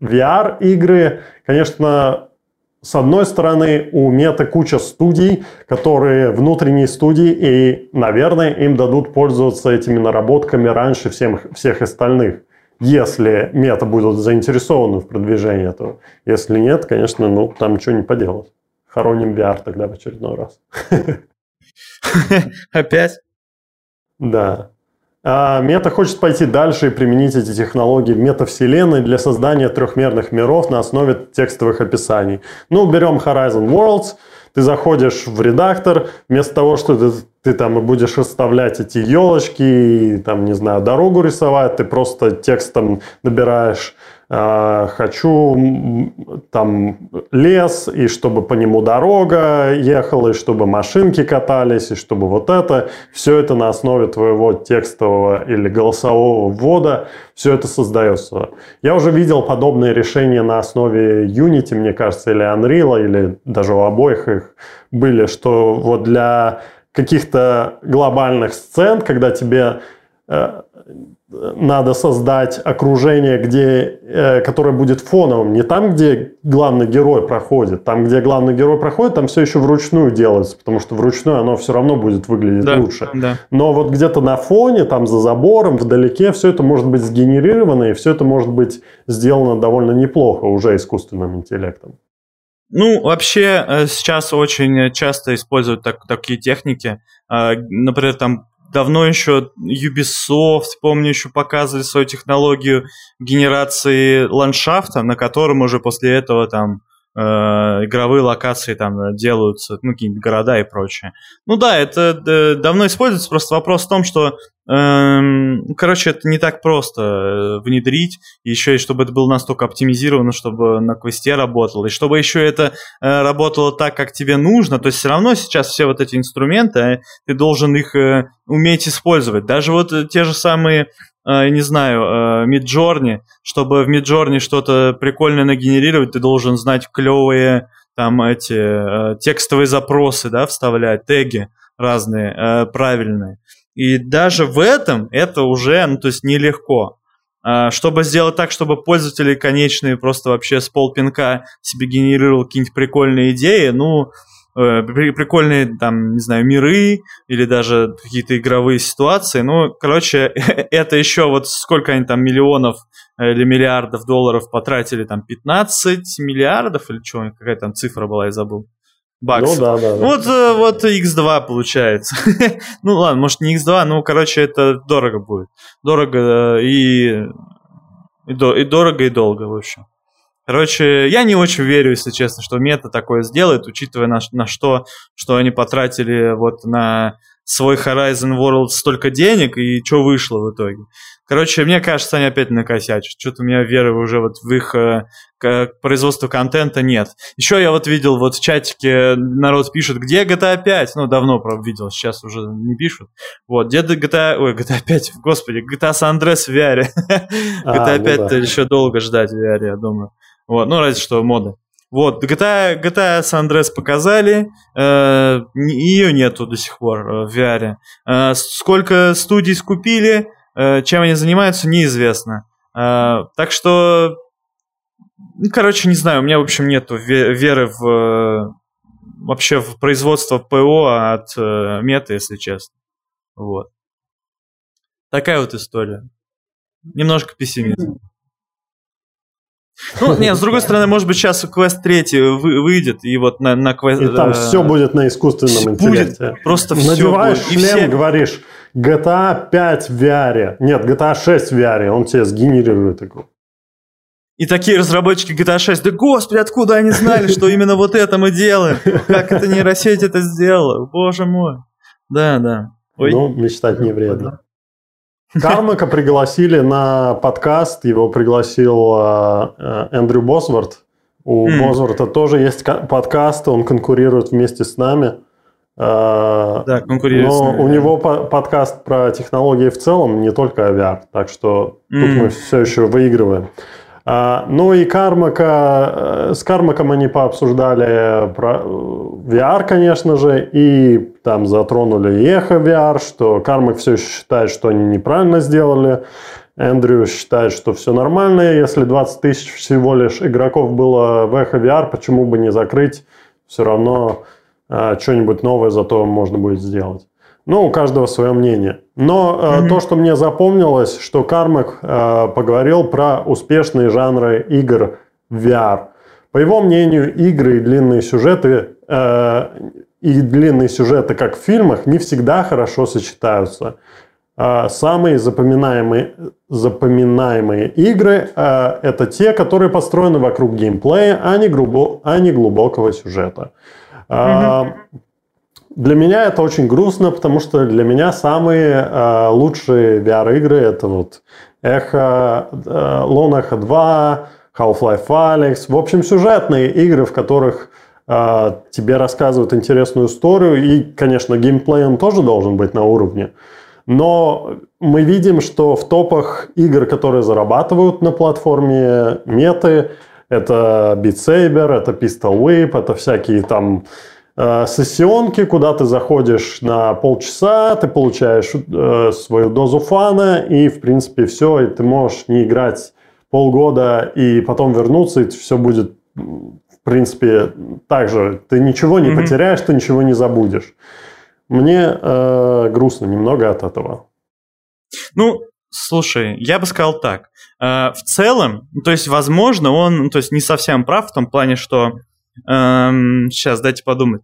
VR-игры, конечно, с одной стороны, у Мета куча студий, которые внутренние студии, и, наверное, им дадут пользоваться этими наработками раньше всем, всех остальных если мета будут заинтересованы в продвижении этого. Если нет, конечно, ну, там ничего не поделать. Хороним VR тогда в очередной раз. (laughs) Опять? Да. А мета хочет пойти дальше и применить эти технологии метавселенной для создания трехмерных миров на основе текстовых описаний. Ну, берем Horizon Worlds – ты заходишь в редактор, вместо того, что ты, ты там будешь расставлять эти елочки, там, не знаю, дорогу рисовать, ты просто текстом набираешь хочу там лес, и чтобы по нему дорога ехала, и чтобы машинки катались, и чтобы вот это, все это на основе твоего текстового или голосового ввода, все это создается. Я уже видел подобные решения на основе Unity, мне кажется, или Unreal, или даже у обоих их были, что вот для каких-то глобальных сцен, когда тебе э, надо создать окружение, где, э, которое будет фоновым. Не там, где главный герой проходит. Там, где главный герой проходит, там все еще вручную делается, потому что вручную оно все равно будет выглядеть да, лучше. Да. Но вот где-то на фоне, там за забором, вдалеке, все это может быть сгенерировано, и все это может быть сделано довольно неплохо уже искусственным интеллектом. Ну, вообще э, сейчас очень часто используют так, такие техники. Э, например, там давно еще Ubisoft, помню, еще показывали свою технологию генерации ландшафта, на котором уже после этого там игровые локации там делаются, ну, какие-нибудь города и прочее. Ну да, это э, давно используется, просто вопрос в том, что Эм, короче, это не так просто э, внедрить, еще и чтобы это было настолько оптимизировано, чтобы на квесте работало, и чтобы еще это э, работало так, как тебе нужно. То есть все равно сейчас все вот эти инструменты, э, ты должен их уметь использовать. Даже вот те же самые не знаю, Midjourney, чтобы в Midjourney что-то прикольное нагенерировать, ты должен знать клевые там эти текстовые запросы, да, вставлять, теги разные, правильные. И даже в этом это уже, ну, то есть нелегко. А, чтобы сделать так, чтобы пользователи конечные просто вообще с полпинка себе генерировал какие-нибудь прикольные идеи, ну, э, прикольные, там, не знаю, миры или даже какие-то игровые ситуации. Ну, короче, (laughs) это еще вот сколько они там миллионов э, или миллиардов долларов потратили, там, 15 миллиардов или что, какая там цифра была, я забыл баксов. Ну, да, да, да. Вот, э, вот X2 получается. (laughs) ну ладно, может не X2, ну, короче, это дорого будет. Дорого э, и, и, до, и дорого, и долго, в общем. Короче, я не очень верю, если честно, что мета такое сделает, учитывая на, на что, что они потратили вот на свой Horizon World столько денег, и что вышло в итоге. Короче, мне кажется, они опять накосячат. Что-то у меня веры уже вот в их э, к производству контента нет. Еще я вот видел вот в чатике народ пишет, где GTA 5? Ну, давно, правда, видел, сейчас уже не пишут. Вот, где GTA... Ой, GTA 5, господи, GTA San Andreas в VR. GTA 5 еще долго ждать в VR, я думаю. Вот, ну, разве что моды. Вот, GTA, GTA San Andreas показали, э, ее нету до сих пор э, в VR. Э, сколько студий скупили, э, чем они занимаются, неизвестно. Э, так что, ну, короче, не знаю, у меня, в общем, нету веры в вообще в производство ПО от э, мета, если честно. Вот. Такая вот история. Немножко пессимизм. Ну, нет, с другой стороны, может быть, сейчас квест третий выйдет, и вот на, на квест... И там э, все будет на искусственном интеллекте. Будет просто все Надеваешь будет. шлем, все... говоришь, GTA 5 в VR. Нет, GTA 6 в VR, он тебе сгенерирует игру. И такие разработчики GTA 6, да господи, откуда они знали, что именно вот это мы делаем? Как это нейросеть это сделала? Боже мой. Да, да. Ой. Ну, мечтать не вредно. Кармака пригласили на подкаст, его пригласил э, Эндрю Босворт. У mm. Босворта тоже есть подкаст, он конкурирует вместе с нами. Э, да, конкурирует Но нами, у да. него подкаст про технологии в целом, не только VR, так что mm. тут мы все еще выигрываем. А, ну и Кармака, э, с Кармаком они пообсуждали про э, VR, конечно же, и там затронули Эхо VR, что Кармак все еще считает, что они неправильно сделали. Эндрю считает, что все нормально, если 20 тысяч всего лишь игроков было в Эхо VR, почему бы не закрыть, все равно э, что-нибудь новое зато можно будет сделать. Ну, у каждого свое мнение. Но mm-hmm. то, что мне запомнилось, что Кармак э, поговорил про успешные жанры игр в VR. По его мнению, игры и длинные сюжеты э, и длинные сюжеты, как в фильмах, не всегда хорошо сочетаются. Самые запоминаемые, запоминаемые игры это те, которые построены вокруг геймплея, а не, грубо, а не глубокого сюжета. Mm-hmm. Для меня это очень грустно, потому что для меня самые э, лучшие VR-игры это вот Эхо, э, Lone Echo 2, Half-Life Alyx. В общем, сюжетные игры, в которых э, тебе рассказывают интересную историю. И, конечно, геймплей он тоже должен быть на уровне. Но мы видим, что в топах игр, которые зарабатывают на платформе меты, это Beat Saber, это Pistol Whip, это всякие там сессионки, куда ты заходишь на полчаса, ты получаешь э, свою дозу фана, и, в принципе, все, и ты можешь не играть полгода и потом вернуться, и все будет, в принципе, так же. Ты ничего не mm-hmm. потеряешь, ты ничего не забудешь. Мне э, грустно немного от этого. Ну, слушай, я бы сказал так. Э, в целом, то есть, возможно, он, то есть, не совсем прав в том плане, что Эм, сейчас, дайте подумать.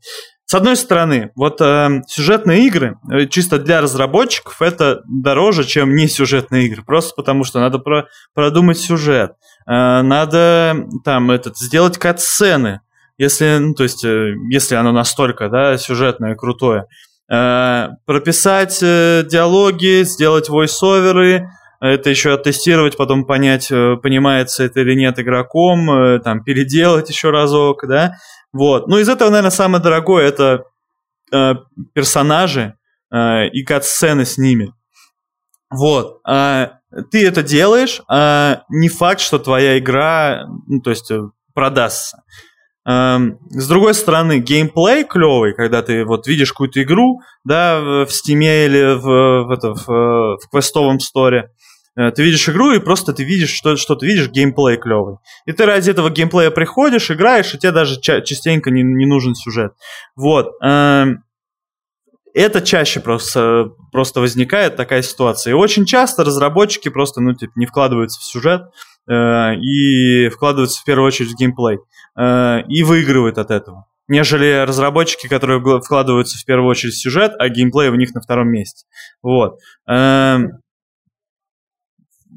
С одной стороны, вот э, сюжетные игры, э, чисто для разработчиков, это дороже, чем не сюжетные игры. Просто потому, что надо про, продумать сюжет. Э, надо там этот, сделать кат-сцены. Если, ну, то есть, э, если оно настолько да, сюжетное, крутое. Э, прописать э, диалоги, сделать войс-оверы, это еще оттестировать, потом понять, э, понимается это или нет игроком, э, там, переделать еще разок, да, вот. Ну, из этого, наверное, самое дорогое – это э, персонажи э, и кат-сцены с ними. Вот. А, ты это делаешь, а не факт, что твоя игра, ну, то есть, э, продастся. Эм, с другой стороны, геймплей клевый, когда ты вот видишь какую-то игру, да, в Steam или в, в, это, в, в квестовом сторе, Э, ты видишь игру, и просто ты видишь, что, что ты видишь, геймплей клевый. И ты ради этого геймплея приходишь, играешь, и тебе даже ча- частенько не, не нужен сюжет. Вот. Эм, это чаще просто, просто возникает такая ситуация. И очень часто разработчики просто, ну, типа, не вкладываются в сюжет и вкладываются в первую очередь в геймплей. Э, и выигрывают от этого. Нежели разработчики, которые вкладываются в первую очередь в сюжет, а геймплей у них на втором месте. Вот. Эм,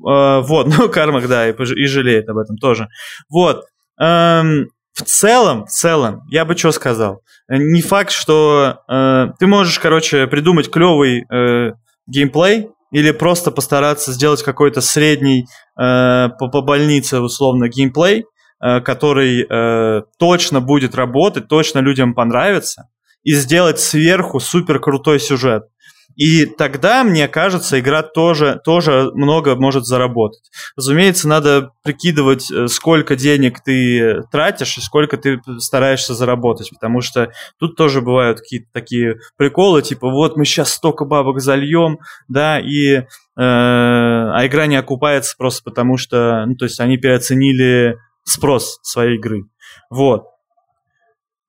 Uh, вот, (laughs) ну, Кармак, да, и, жалеет об этом тоже. Вот. Um, в целом, в целом, я бы что сказал. Не факт, что uh, ты можешь, короче, придумать клевый uh, геймплей или просто постараться сделать какой-то средний uh, по, по больнице, условно, геймплей, uh, который uh, точно будет работать, точно людям понравится, и сделать сверху супер крутой сюжет. И тогда, мне кажется, игра тоже, тоже много может заработать. Разумеется, надо прикидывать, э, сколько денег ты тратишь и сколько ты стараешься заработать, потому что тут тоже бывают какие-то такие приколы, типа вот мы сейчас столько бабок зальем, да, и э, а игра не окупается просто потому, что, ну, то есть они переоценили спрос своей игры. Вот.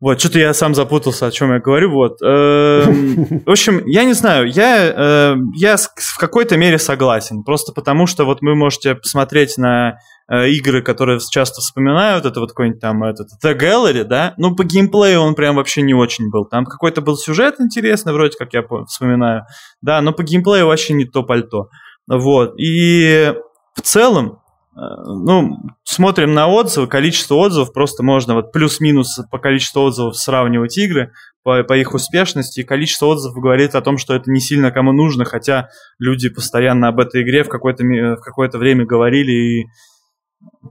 Вот, что-то я сам запутался, о чем я говорю. Вот. Эм, (laughs) в общем, я не знаю, я, э, я в какой-то мере согласен. Просто потому, что вот вы можете посмотреть на э, игры, которые часто вспоминают, это вот какой-нибудь там этот The Gallery, да, ну, по геймплею он прям вообще не очень был. Там какой-то был сюжет интересный, вроде как я вспоминаю, да, но по геймплею вообще не то пальто. Вот, и в целом, ну, смотрим на отзывы, количество отзывов, просто можно вот плюс-минус по количеству отзывов сравнивать игры по, по их успешности, и количество отзывов говорит о том, что это не сильно кому нужно, хотя люди постоянно об этой игре в какое-то, в какое-то время говорили и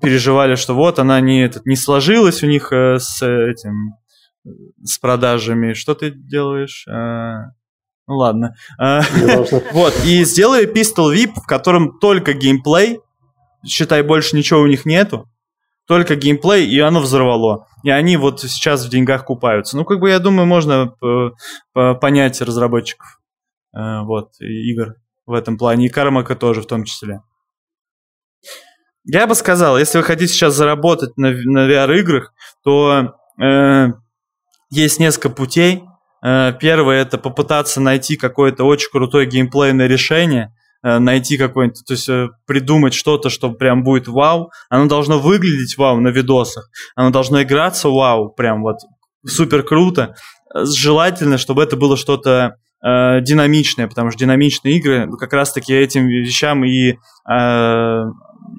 переживали, что вот она не, этот, не сложилась у них э, с этим с продажами. Что ты делаешь? А, ну ладно. А, (laughs) вот, и сделали Pistol VIP, в котором только геймплей, считай, больше ничего у них нету, только геймплей, и оно взорвало. И они вот сейчас в деньгах купаются. Ну, как бы, я думаю, можно понять разработчиков э, вот, игр в этом плане. И Кармака тоже в том числе. Я бы сказал, если вы хотите сейчас заработать на, на VR-играх, то э, есть несколько путей. Э, первое – это попытаться найти какое-то очень крутое геймплейное решение – Э, найти какой-нибудь, то есть э, придумать что-то, что прям будет вау. Оно должно выглядеть вау на видосах, оно должно играться вау, прям вот супер круто. Желательно, чтобы это было что-то э, динамичное, потому что динамичные игры как раз-таки этим вещам и э,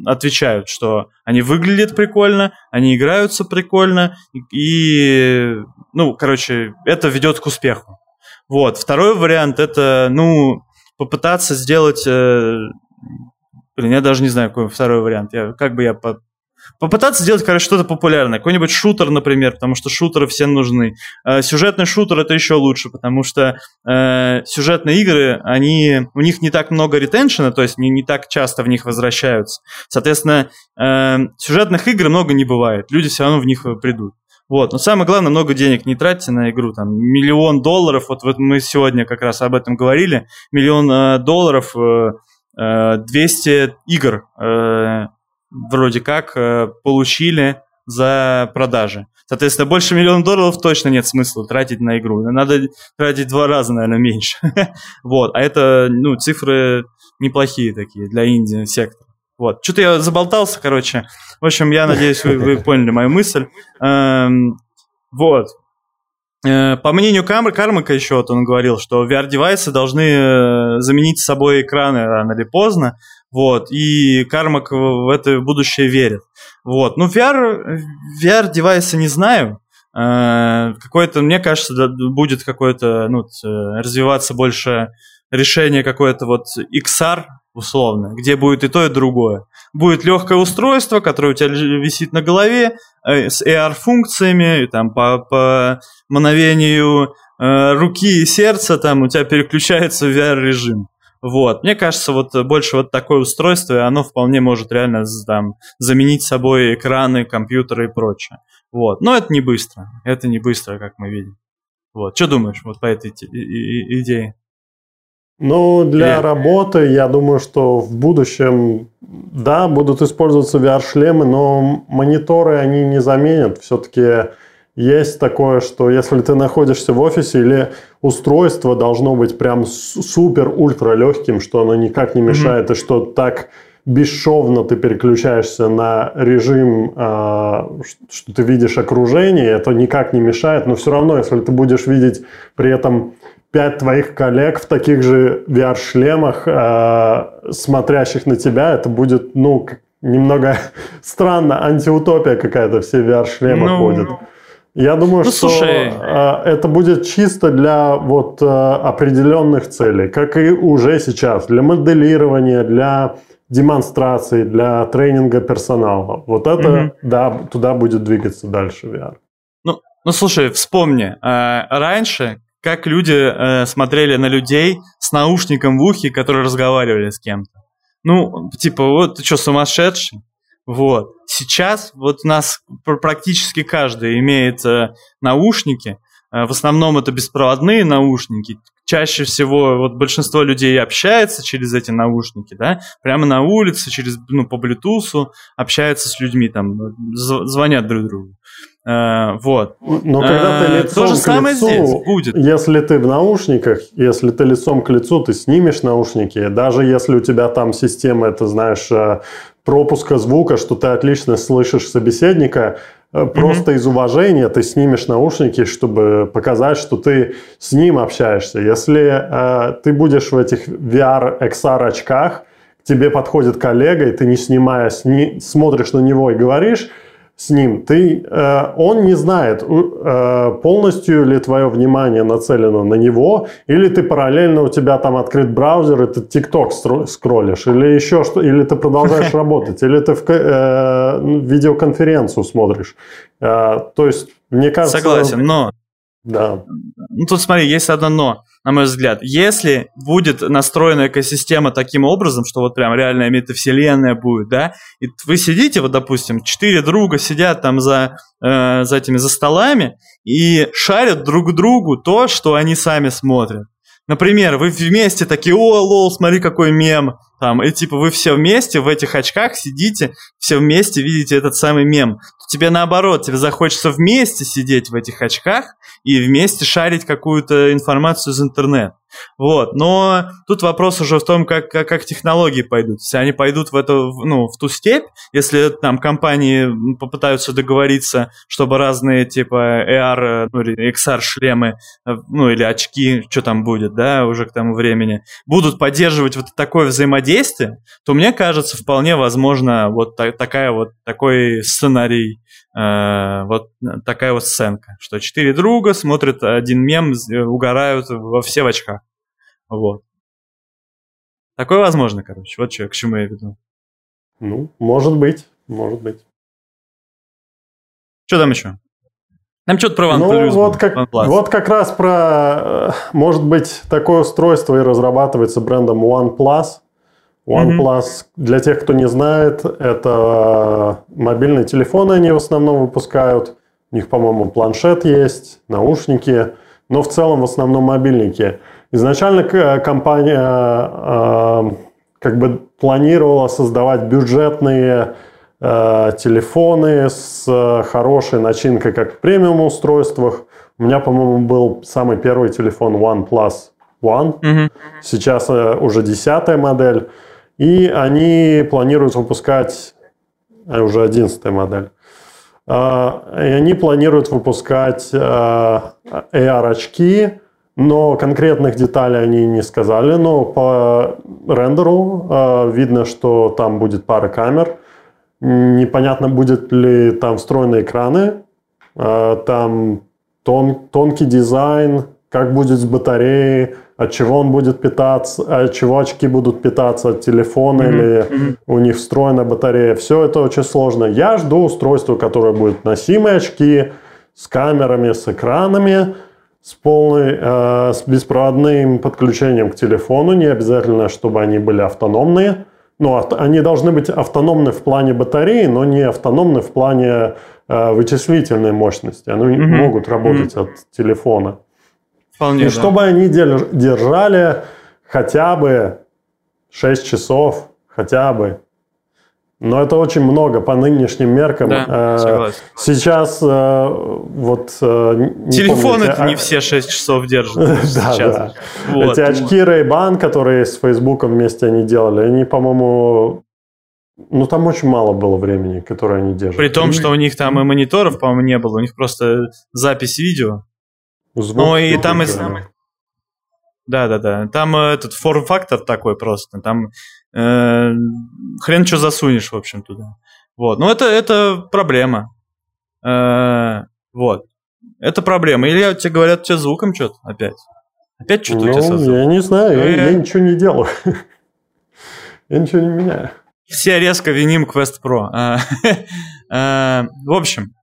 отвечают, что они выглядят прикольно, они играются прикольно, и, ну, короче, это ведет к успеху. Вот. Второй вариант это, ну, попытаться сделать... Э, блин, я даже не знаю, какой второй вариант. Я, как бы я по, Попытаться сделать, короче, что-то популярное. Какой-нибудь шутер, например, потому что шутеры все нужны. Э, сюжетный шутер это еще лучше, потому что э, сюжетные игры, они, у них не так много ретеншена, то есть не, не так часто в них возвращаются. Соответственно, э, сюжетных игр много не бывает. Люди все равно в них придут. Вот. Но самое главное, много денег не тратьте на игру. Там миллион долларов, вот, вот мы сегодня как раз об этом говорили, миллион э, долларов, э, 200 э, игр э, вроде как э, получили за продажи. Соответственно, больше миллиона долларов точно нет смысла тратить на игру. Надо тратить два раза, наверное, меньше. (laughs) вот. А это, ну, цифры неплохие такие для Индии сектора. Вот. Что-то я заболтался, короче. В общем, я надеюсь, вы, вы (laughs) поняли мою мысль. Эм, вот. Э, по мнению Кар Кармака еще, вот он говорил, что VR-девайсы должны э, заменить собой экраны рано или поздно. Вот. И Кармак в это будущее верит. Вот. Ну, VR, VR-девайсы не знаю. Э, какое-то, мне кажется, будет какое-то, ну, развиваться больше решение какое-то вот XR, условно, где будет и то, и другое. Будет легкое устройство, которое у тебя висит на голове, э, с AR-функциями, там по, по мановению э, руки и сердца там у тебя переключается VR-режим. Вот. Мне кажется, вот больше вот такое устройство, и оно вполне может реально там, заменить собой экраны, компьютеры и прочее. Вот. Но это не быстро. Это не быстро, как мы видим. Вот. Что думаешь вот по этой идее? Ну, для Или... работы, я думаю, что в будущем, да, будут использоваться VR-шлемы, но мониторы они не заменят. Все-таки есть такое, что если ты находишься в офисе или устройство должно быть прям супер-ультра легким, что оно никак не мешает, mm-hmm. и что так бесшовно ты переключаешься на режим, э, что ты видишь окружение, это никак не мешает, но все равно, если ты будешь видеть при этом пять твоих коллег в таких же VR-шлемах, э, смотрящих на тебя, это будет, ну, немного (laughs) странно, антиутопия какая-то, все VR-шлемы ну, ходят. Я думаю, ну, что слушай... э, это будет чисто для вот э, определенных целей, как и уже сейчас, для моделирования, для демонстрации, для тренинга персонала. Вот это, угу. да, туда будет двигаться дальше VR. Ну, ну слушай, вспомни, э, раньше как люди э, смотрели на людей с наушником в ухе, которые разговаривали с кем-то. Ну, типа, вот ты что, сумасшедший? Вот. Сейчас вот у нас практически каждый имеет э, наушники. Э, в основном это беспроводные наушники. Чаще всего вот большинство людей общается через эти наушники, да, прямо на улице, через, ну, по Bluetooth общаются с людьми, там, звонят друг другу. Э, вот. Но когда ты Э, лицом То же к самое лицу, здесь будет. если ты в наушниках, если ты лицом к лицу, ты снимешь наушники, даже если у тебя там система, это знаешь, э, пропуска звука, что ты отлично слышишь собеседника, просто из уважения ты снимешь наушники, чтобы показать, что ты с ним общаешься. Если э, ты будешь в этих VR, XR очках, к тебе подходит коллега, и ты не снимая, сни- смотришь на него и говоришь с ним, ты, э, он не знает, э, полностью ли твое внимание нацелено на него, или ты параллельно у тебя там открыт браузер, и ты стро- скроллишь, или еще что, или ты продолжаешь (laughs) работать, или ты в э, ну, видеоконференцию смотришь. Э, То есть, мне кажется... Согласен, но Да. Ну, тут смотри, есть одно но, на мой взгляд. Если будет настроена экосистема таким образом, что вот прям реальная метавселенная будет, да, и вы сидите, вот, допустим, четыре друга сидят там за, э, за этими, за столами и шарят друг другу то, что они сами смотрят. Например, вы вместе такие, о, лол, смотри, какой мем. Там, и типа вы все вместе в этих очках сидите, все вместе видите этот самый мем. Тебе наоборот, тебе захочется вместе сидеть в этих очках и вместе шарить какую-то информацию из интернета. Вот, но тут вопрос уже в том, как, как, как технологии пойдут. Если они пойдут в, эту, ну, в ту степь, если там компании попытаются договориться, чтобы разные типа AR, ну, или XR шлемы, э, ну или очки, что там будет, да, уже к тому времени, будут поддерживать вот такое взаимодействие, то мне кажется, вполне возможно вот та- такая вот такой сценарий, э, вот такая вот сценка, что четыре друга смотрят один мем, з- угорают во все в очках. Вот. Такое возможно, короче. Вот что, к чему я веду. Ну, может быть, может быть. Что там еще? Там что-то про Ну, вот как, OnePlus. вот как раз про, э, может быть, такое устройство и разрабатывается брендом OnePlus. OnePlus, для тех, кто не знает, это мобильные телефоны они в основном выпускают. У них, по-моему, планшет есть, наушники, но в целом в основном мобильники. Изначально к- компания э, как бы планировала создавать бюджетные э, телефоны с э, хорошей начинкой, как в премиум устройствах. У меня, по-моему, был самый первый телефон OnePlus One. Мгм. Сейчас э, уже десятая модель. И они планируют выпускать э, уже одиннадцатая модель. А, И они планируют выпускать э, AR-очки, но конкретных деталей они не сказали. Но по рендеру видно, что там будет пара камер. Непонятно, будет ли там встроенные экраны. Там тон- тонкий дизайн, как будет с батареей, от чего он будет питаться, от чего очки будут питаться, от телефона Мгм, или мгм. у них встроена батарея. Все это очень сложно. Я жду устройства, которое будет носимые очки с камерами, с экранами, с полной, э, с беспроводным подключением к телефону. Не обязательно, чтобы они были автономные. Ну, авто- они должны быть автономны в плане батареи, но не автономны в плане э, вычислительной мощности. Они Мгм. могут работать от телефона. Вполне, И да. чтобы они держали хотя бы 6 часов, хотя бы. Но это очень много по нынешним меркам. Да, Э, согласен. Сейчас э, вот... э, не Телефоны помню, это а- не все 6 часов держат (laughs) Да, сейчас. да. Вот. Эти очки Ray-Ban, которые с Фейсбуком вместе они делали, они, по-моему... Ну, там очень мало было времени, которое они держат. При том, что у них там и мониторов, по-моему, не было, у них просто запись видео. Звук Ну и там из... да. Да, да, да. Там э, этот форм-фактор такой просто. Там э, хрен что засунешь, в общем, туда. Вот. Ну, это, это проблема. Э, вот. Это проблема. Или тебе говорят, у тебя звуком что-то опять. Опять что-то у тебя со Ну, звуком. я не знаю, я, Ну, я- я ничего не делаю. (laughs) Я ничего не меняю. Все резко виним Quest Pro. Э, (laughs) В общем, э,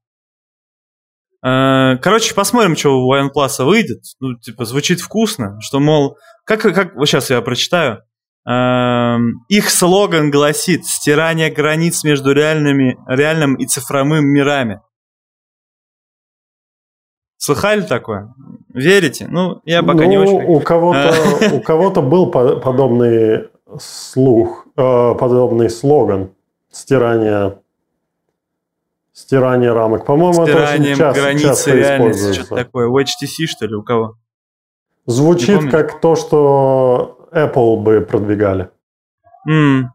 короче, посмотрим, что у OnePlus выйдет. Ну, типа, звучит вкусно, что, мол, как, как вот сейчас я прочитаю. Эм, Их слоган гласит «Стирание границ между реальными, реальным и цифровым мирами». Слыхали такое? Верите? Ну, я пока ну, не очень. У кого-то, (laughs) у кого-то был по- подобный слух, э, подобный слоган стирания, Стирание рамок. По-моему, это очень часто, границы часто реальности, используется. что-то такое. У HTC, что ли, у кого? Звучит как то, что Apple бы продвигали. М.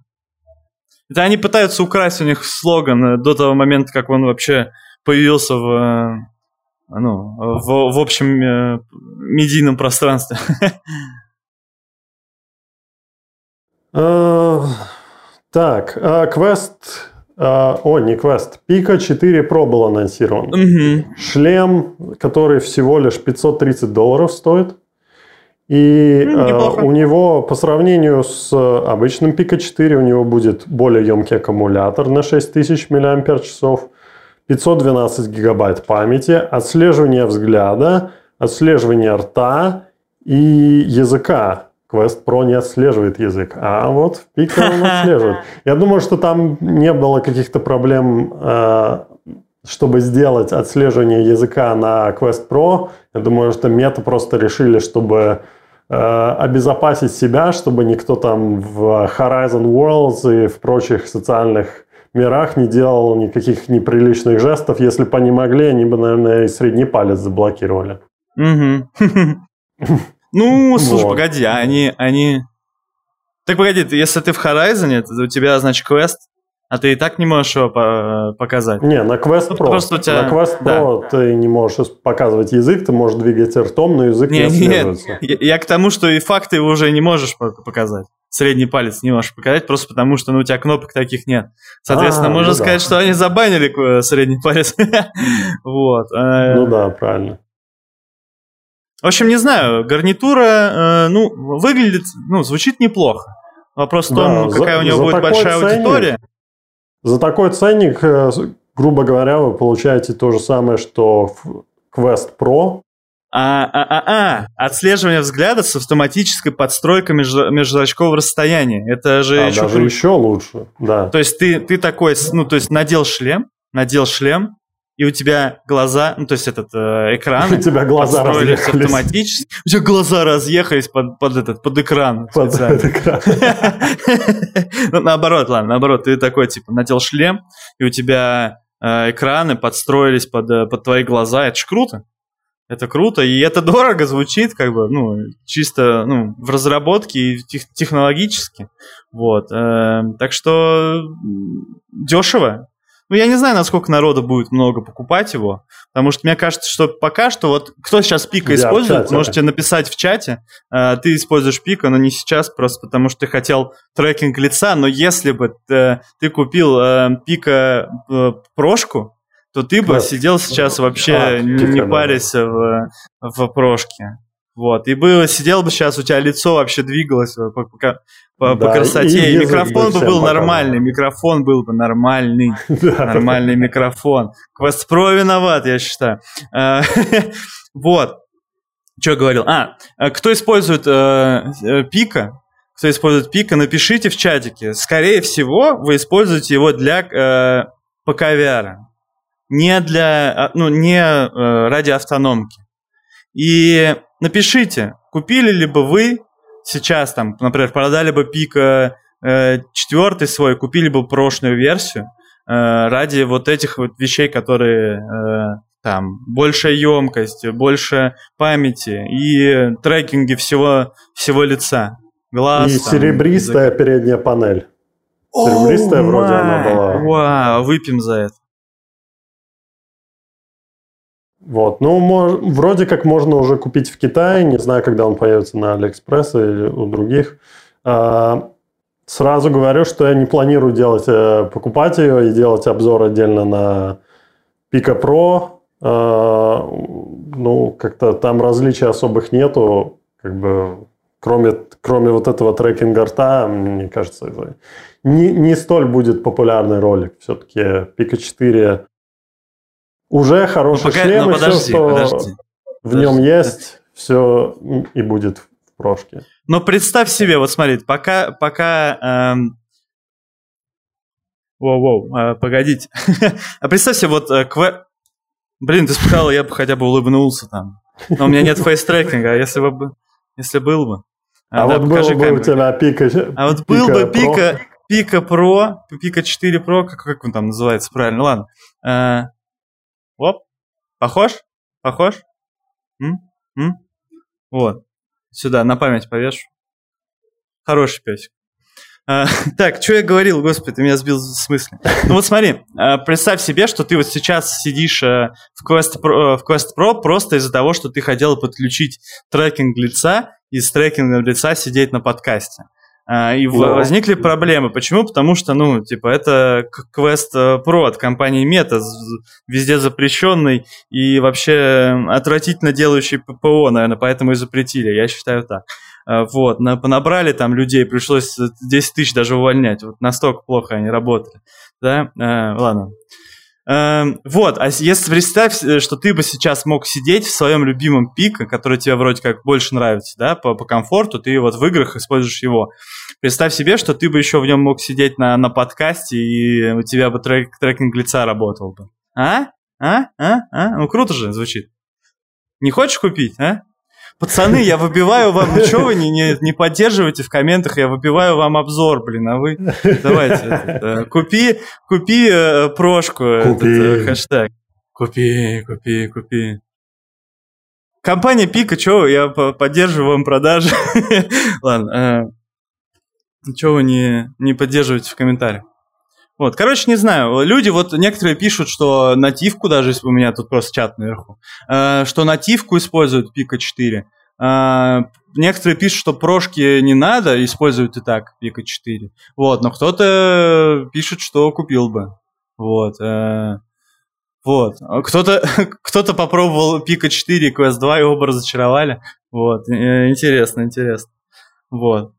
Это они пытаются украсть у них слоган э, до того момента, как он вообще появился в, э, ну, в, в общем э, медийном пространстве. (laughs) Так, Quest... а, О, не Quest. Pico 4 Pro был анонсирован. Мгм. Шлем, который всего лишь 530 долларов стоит. И М, э, у него по сравнению с обычным Pico 4 у него будет более емкий аккумулятор на 6000 мАч, 512 гигабайт памяти, отслеживание взгляда, отслеживание рта и языка. Quest Pro не отслеживает язык, а вот Pico он (laughs) отслеживает. Я думаю, что там не было каких-то проблем, э, чтобы сделать отслеживание языка на Quest Pro. Я думаю, что мета просто решили, чтобы э, обезопасить себя, чтобы никто там в Horizon Worlds и в прочих социальных мирах не делал никаких неприличных жестов. Если бы они могли, они бы, наверное, и средний палец заблокировали. (laughs) Ну, слушай, Вот. погоди, они, они... Так погоди, если ты в Horizon, то у тебя, значит, квест, а ты и так не можешь его по- показать. Не, на Quest Ну, Pro. просто у тебя- На Quest Pro ты не можешь показывать язык, ты можешь двигать ртом, но язык не, Не, нет, отслеживается. я, я к тому, что и факты уже не можешь по- показать. Средний палец не можешь показать, просто потому что ну, у тебя кнопок таких нет. Соответственно, А, можно ну да. сказать, что они забанили э, средний палец. (laughs) Вот. э, Ну да, правильно. В общем, не знаю, гарнитура, э, ну, выглядит, ну, звучит неплохо. Вопрос в том, Да, за- какая у него за будет большая ценник аудитория. За такой ценник, э, грубо говоря, вы получаете то же самое, что Quest Pro. А, а, а, а, отслеживание взгляда с автоматической подстройкой между- межзрачкового расстояния. Это же А еще даже круче. еще лучше. Да. То есть ты, ты такой, ну, то есть надел шлем, надел шлем, и у тебя глаза, ну, то есть этот э, экран, (laughs) У тебя глаза разъехались автоматически. У тебя глаза разъехались под, под этот, под экран. под этот экран. (laughs) Ну, наоборот, ладно, наоборот, ты такой, типа, надел шлем, и у тебя э, экраны подстроились под, э, под твои глаза. Это ж круто. Это круто, и это дорого звучит, как бы, ну, чисто, ну, в разработке и тех- технологически. Вот. э, так что дешево. Ну, я не знаю, насколько народу будет много покупать его, потому что мне кажется, что пока что, вот кто сейчас пика использует, чате. можете написать в чате, э, ты используешь пика, но не сейчас, просто потому что ты хотел трекинг лица, но если бы э, ты купил э, пика э, прошку, то ты бы Класс. сидел сейчас вообще А, не, не парясь в, в прошке. Вот, и было, сидел бы сейчас, у тебя лицо вообще двигалось по, по- по- по Да, красоте, и и, микрофон бы был показывал. нормальный, микрофон был бы нормальный, (laughs) нормальный микрофон. Pro виноват, я считаю. Э, (laughs) Вот. Что говорил? А, э, кто использует э, э, пика, кто использует пика, напишите в чатике. Скорее всего, вы используете его для э, ПК VR. Не для, а, ну, не ради автономки. И напишите, купили ли бы вы сейчас там, например, продали бы пика э, четвертый свой, купили бы прошлую версию э, ради вот этих вот вещей, которые э, там большая емкость, больше памяти и трекинги всего всего лица, глаз. И там, серебристая передняя панель. Серебристая Оу, вроде она была. Вау, выпьем за это. Вот. Ну, мож- вроде как можно уже купить в Китае. Не знаю, когда он появится на Алиэкспресс или у других. А, Сразу говорю, что я не планирую делать, э, покупать ее и делать обзор отдельно на Pico Pro. А, Ну, как-то там различий особых нету. Как бы, кроме, кроме вот этого трекинга рта, мне кажется, это не, не столь будет популярный ролик. Все-таки Pico 4 уже хороший Ну, пока- шлем, ну, и все, подожди, что подожди. в нем Подожди. есть, все и будет в прошке. Но представь себе, вот смотри, пока, пока... эм, Воу-воу, э, погодите. (laughs) а представь себе, вот э, кве- Блин, ты сказал, я бы хотя бы улыбнулся там. Но у меня нет фейстрекинга, а если бы... Если был бы... А да, вот было бы у тебя пика А вот был бы. Пика, Пика Pro, Пика 4 Pro, как, как он там называется правильно, ладно. Э, оп, похож? Похож? М? М? Вот. Сюда, на память повешу. Хороший песик. А, (laughs) так, что я говорил, господи, ты меня сбил с мысли. Ну вот смотри, а, представь себе, что ты вот сейчас сидишь а, в Quest, Pro, в Quest Pro просто из-за того, что ты хотел подключить трекинг лица и с трекингом лица сидеть на подкасте. И Но. возникли проблемы. Почему? Потому что, ну, типа, это Quest Pro от компании Meta, везде запрещенный и вообще отвратительно делающий ППО, наверное, поэтому и запретили. Я считаю так. Э, вот, на, понабрали там людей, пришлось 10 тысяч даже увольнять. Вот настолько плохо они работали. Да, э, ладно. Э, вот, а если представь, э, что ты бы сейчас мог сидеть в своем любимом пике, который тебе вроде как больше нравится, да, по, по комфорту, ты вот в играх используешь его. Представь себе, что ты бы еще в нем мог сидеть на, на подкасте, и у тебя бы трек, трекинг лица работал бы. А? А? А? А? Ну, круто же звучит. Не хочешь купить, а? Пацаны, я выбиваю вам, ну что вы не, не, не поддерживаете в комментах, я выбиваю вам обзор, блин, а вы давайте, это, э, купи, купи э, прошку, купи. Этот, э, хэштег. Купи, купи, купи. Компания Пика, что, я поддерживаю вам продажи. (laughs) Ладно, э, что вы не, не поддерживаете в комментариях? Вот, короче, не знаю. Люди вот некоторые пишут, что нативку, даже если у меня тут просто чат наверху, э, что нативку используют Пика 4. Э, некоторые пишут, что прошки не надо, используют и так Пика 4. Вот, но кто-то пишет, что купил бы. Вот. Э, вот. Кто-то (laughs) кто попробовал Пика 4 и Quest 2, и оба разочаровали. Вот. Э, интересно, интересно. Вот.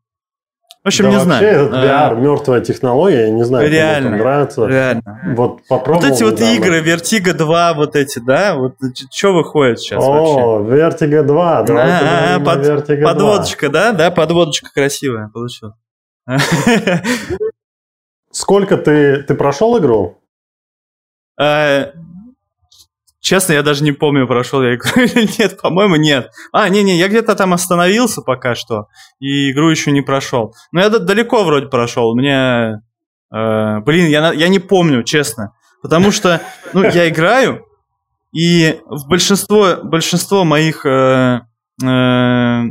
В общем, да не вообще знаю. этот VR а... мертвая технология, я не знаю, реально, кому нравится. Реально. Вот попробовал. Вот эти вот недавно. игры, Vertigo 2, вот эти, да, вот что выходит сейчас О, вообще? Vertigo 2, давайте а, под, Vertigo Подводочка, 2. да, да, подводочка красивая получилась. Сколько ты, ты прошел игру? А, Честно, я даже не помню, прошел я игру (laughs) или нет. По-моему, нет. А, не-не, я где-то там остановился пока что. И игру еще не прошел. Но я далеко вроде прошел. Мне... Э, блин, я, я не помню, честно. Потому что, ну, я играю, и в большинство, большинство моих... Э, э,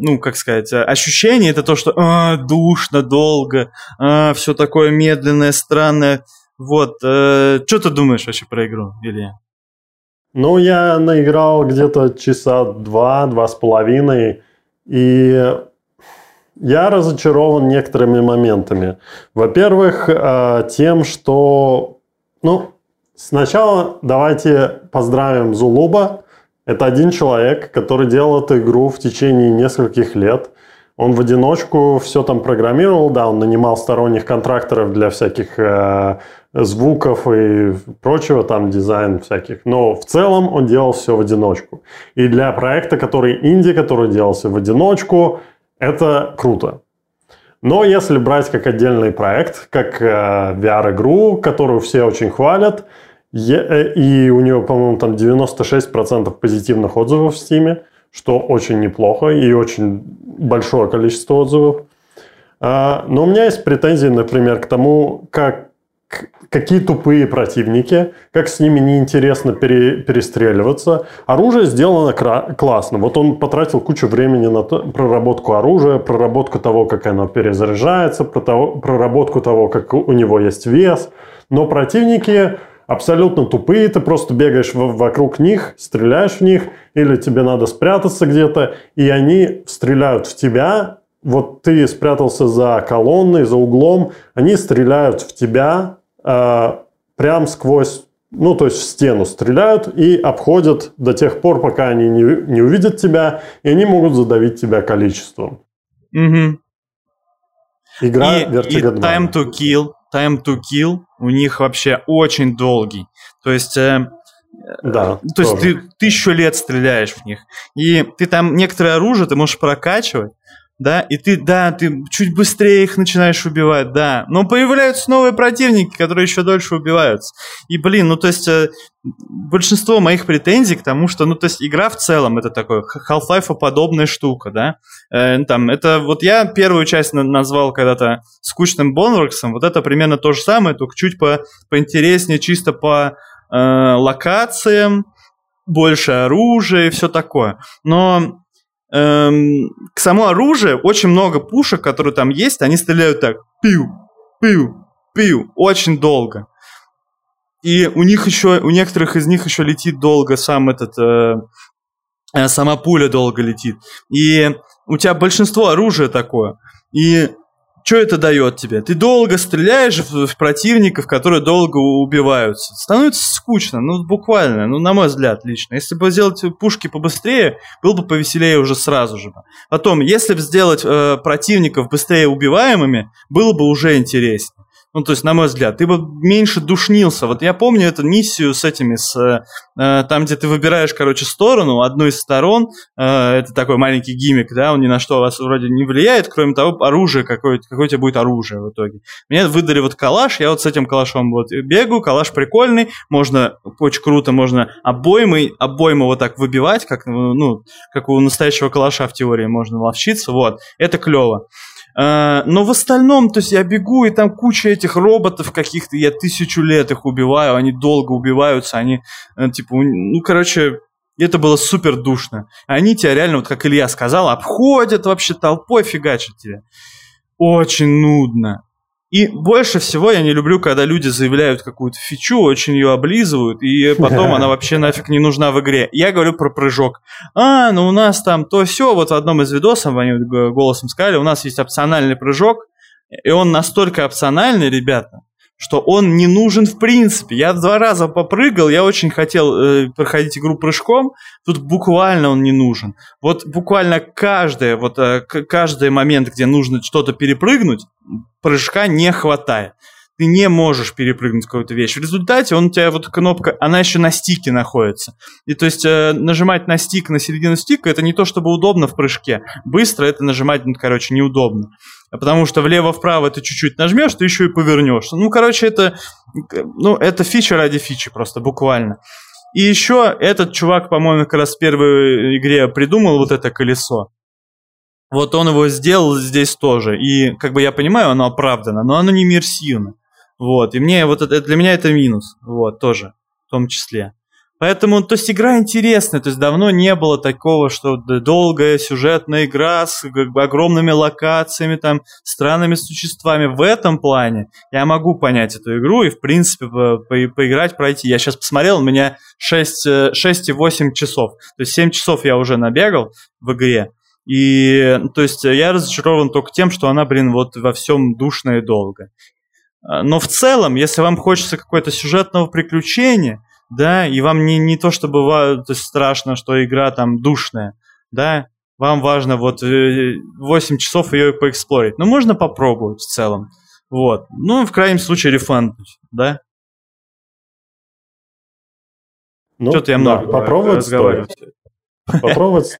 ну, как сказать, ощущений это то, что а, душно, долго, а, все такое медленное, странное. Вот, э, что ты думаешь вообще про игру, Илья? Ну, я наиграл где-то часа два, два с половиной, и я разочарован некоторыми моментами. Во-первых, э, тем, что... Ну, сначала давайте поздравим Зулуба. Это один человек, который делал эту игру в течение нескольких лет. Он в одиночку все там программировал, да, он нанимал сторонних контракторов для всяких э, звуков и прочего, там дизайн всяких. Но в целом он делал все в одиночку. И для проекта, который инди, который делался в одиночку, это круто. Но если брать как отдельный проект, как э, VR-игру, которую все очень хвалят, э, и у нее, по-моему, там 96% позитивных отзывов в Steam, что очень неплохо и очень большое количество отзывов. А, но у меня есть претензии, например, к тому, как какие тупые противники, как с ними неинтересно пере, перестреливаться. Оружие сделано классно. Вот он потратил кучу времени на то, проработку оружия, проработку того, как оно перезаряжается, про того, проработку того, как у него есть вес. Но противники абсолютно тупые, ты просто бегаешь вокруг них, стреляешь в них, или тебе надо спрятаться где-то, и они стреляют в тебя, вот ты спрятался за колонной, за углом, они стреляют в тебя, э, прям сквозь, ну, то есть в стену стреляют и обходят до тех пор, пока они не, не увидят тебя, и они могут задавить тебя количеством. Угу. Игра и, Vertigo 2. Time to Kill, Time to Kill у них вообще очень долгий. То есть... Э, да, то есть ты тысячу лет стреляешь в них. И ты там некоторое оружие ты можешь прокачивать, да, и ты, да, ты чуть быстрее их начинаешь убивать, да, но появляются новые противники, которые еще дольше убиваются. И, блин, ну, то есть, э, большинство моих претензий к тому, что, ну, то есть, игра в целом это такое Half-Life подобная штука, да, э, там, это, вот я первую часть назвал когда-то скучным Бонворксом, вот это примерно то же самое, только чуть по, поинтереснее, чисто по э, локациям, больше оружия и все такое. Но эм, к самому оружию очень много пушек, которые там есть, они стреляют так. Пиу, пиу, пиу. Очень долго. И у них еще, у некоторых из них еще летит долго сам этот, э, э, сама пуля долго летит. И у тебя большинство оружия такое. И что это дает тебе? Ты долго стреляешь в, в противников, которые долго убиваются. Становится скучно, ну буквально, ну на мой взгляд лично. Если бы сделать пушки побыстрее, было бы повеселее уже сразу же. Потом, если бы сделать э, противников быстрее убиваемыми, было бы уже интереснее. Ну, то есть, на мой взгляд, ты бы меньше душнился. Вот я помню эту миссию с этими, с, э, там, где ты выбираешь, короче, сторону, одну из сторон, э, это такой маленький гиммик, да, он ни на что вас вроде не влияет, кроме того, оружие какое, какое у тебя будет оружие в итоге. Мне выдали вот калаш, я вот с этим калашом вот бегаю, калаш прикольный, можно, очень круто, можно обоймы, обоймы вот так выбивать, как, ну, как у настоящего калаша в теории можно ловчиться, вот, это клево. А, но в остальном, то есть я бегу, и там куча этих роботов каких-то, я тысячу лет их убиваю, они долго убиваются, они, э, типа, ну, короче, это было супер душно. Они тебя реально, вот как Илья сказал, обходят вообще толпой, фигачат тебя. Очень нудно. И больше всего я не люблю, когда люди заявляют какую-то фичу, очень ее облизывают, и (laughs) потом она вообще нафиг не нужна в игре. Я говорю про прыжок. А, ну у нас там то все, вот в одном из видосов они голосом сказали, у нас есть опциональный прыжок, и он настолько опциональный, ребята, что он не нужен в принципе. Я два раза попрыгал, я очень хотел э, проходить игру прыжком, тут буквально он не нужен. Вот буквально каждый, вот э, каждый момент, где нужно что-то перепрыгнуть, прыжка не хватает. Ты не можешь перепрыгнуть какую-то вещь. В результате он у тебя вот кнопка, она еще на стике находится. И то есть э, нажимать на стик, на середину стика, это не то чтобы удобно в прыжке. Быстро это нажимать, ну, короче, неудобно. Потому что влево-вправо ты чуть-чуть нажмешь, ты еще и повернешь. Ну, короче, это, ну, это фича ради фичи просто, буквально. И еще этот чувак, по-моему, как раз в первой игре придумал вот это колесо. Вот он его сделал здесь тоже. И, как бы я понимаю, оно оправдано, но оно не иммерсивно. Вот. И мне вот это, для меня это минус. Вот, тоже. В том числе. Поэтому, то есть игра интересная, то есть давно не было такого, что долгая сюжетная игра с как бы, огромными локациями, там, странными существами. В этом плане я могу понять эту игру и, в принципе, по по поиграть, пройти. Я сейчас посмотрел, у меня 6, 6,8 часов. То есть 7 часов я уже набегал в игре. И, то есть, я разочарован только тем, что она, блин, вот во всем душная и долго. Но в целом, если вам хочется какое-то сюжетного приключения, да, и вам не, не то чтобы то есть страшно, что игра там душная, да, вам важно вот 8 э, часов ее поэксплорить. Ну, можно попробовать в целом. Вот. Ну, в крайнем случае, рефанднуть, да? Ну, Что-то я много да, попробовать разговариваю. (laughs) (laughs) Попробовать.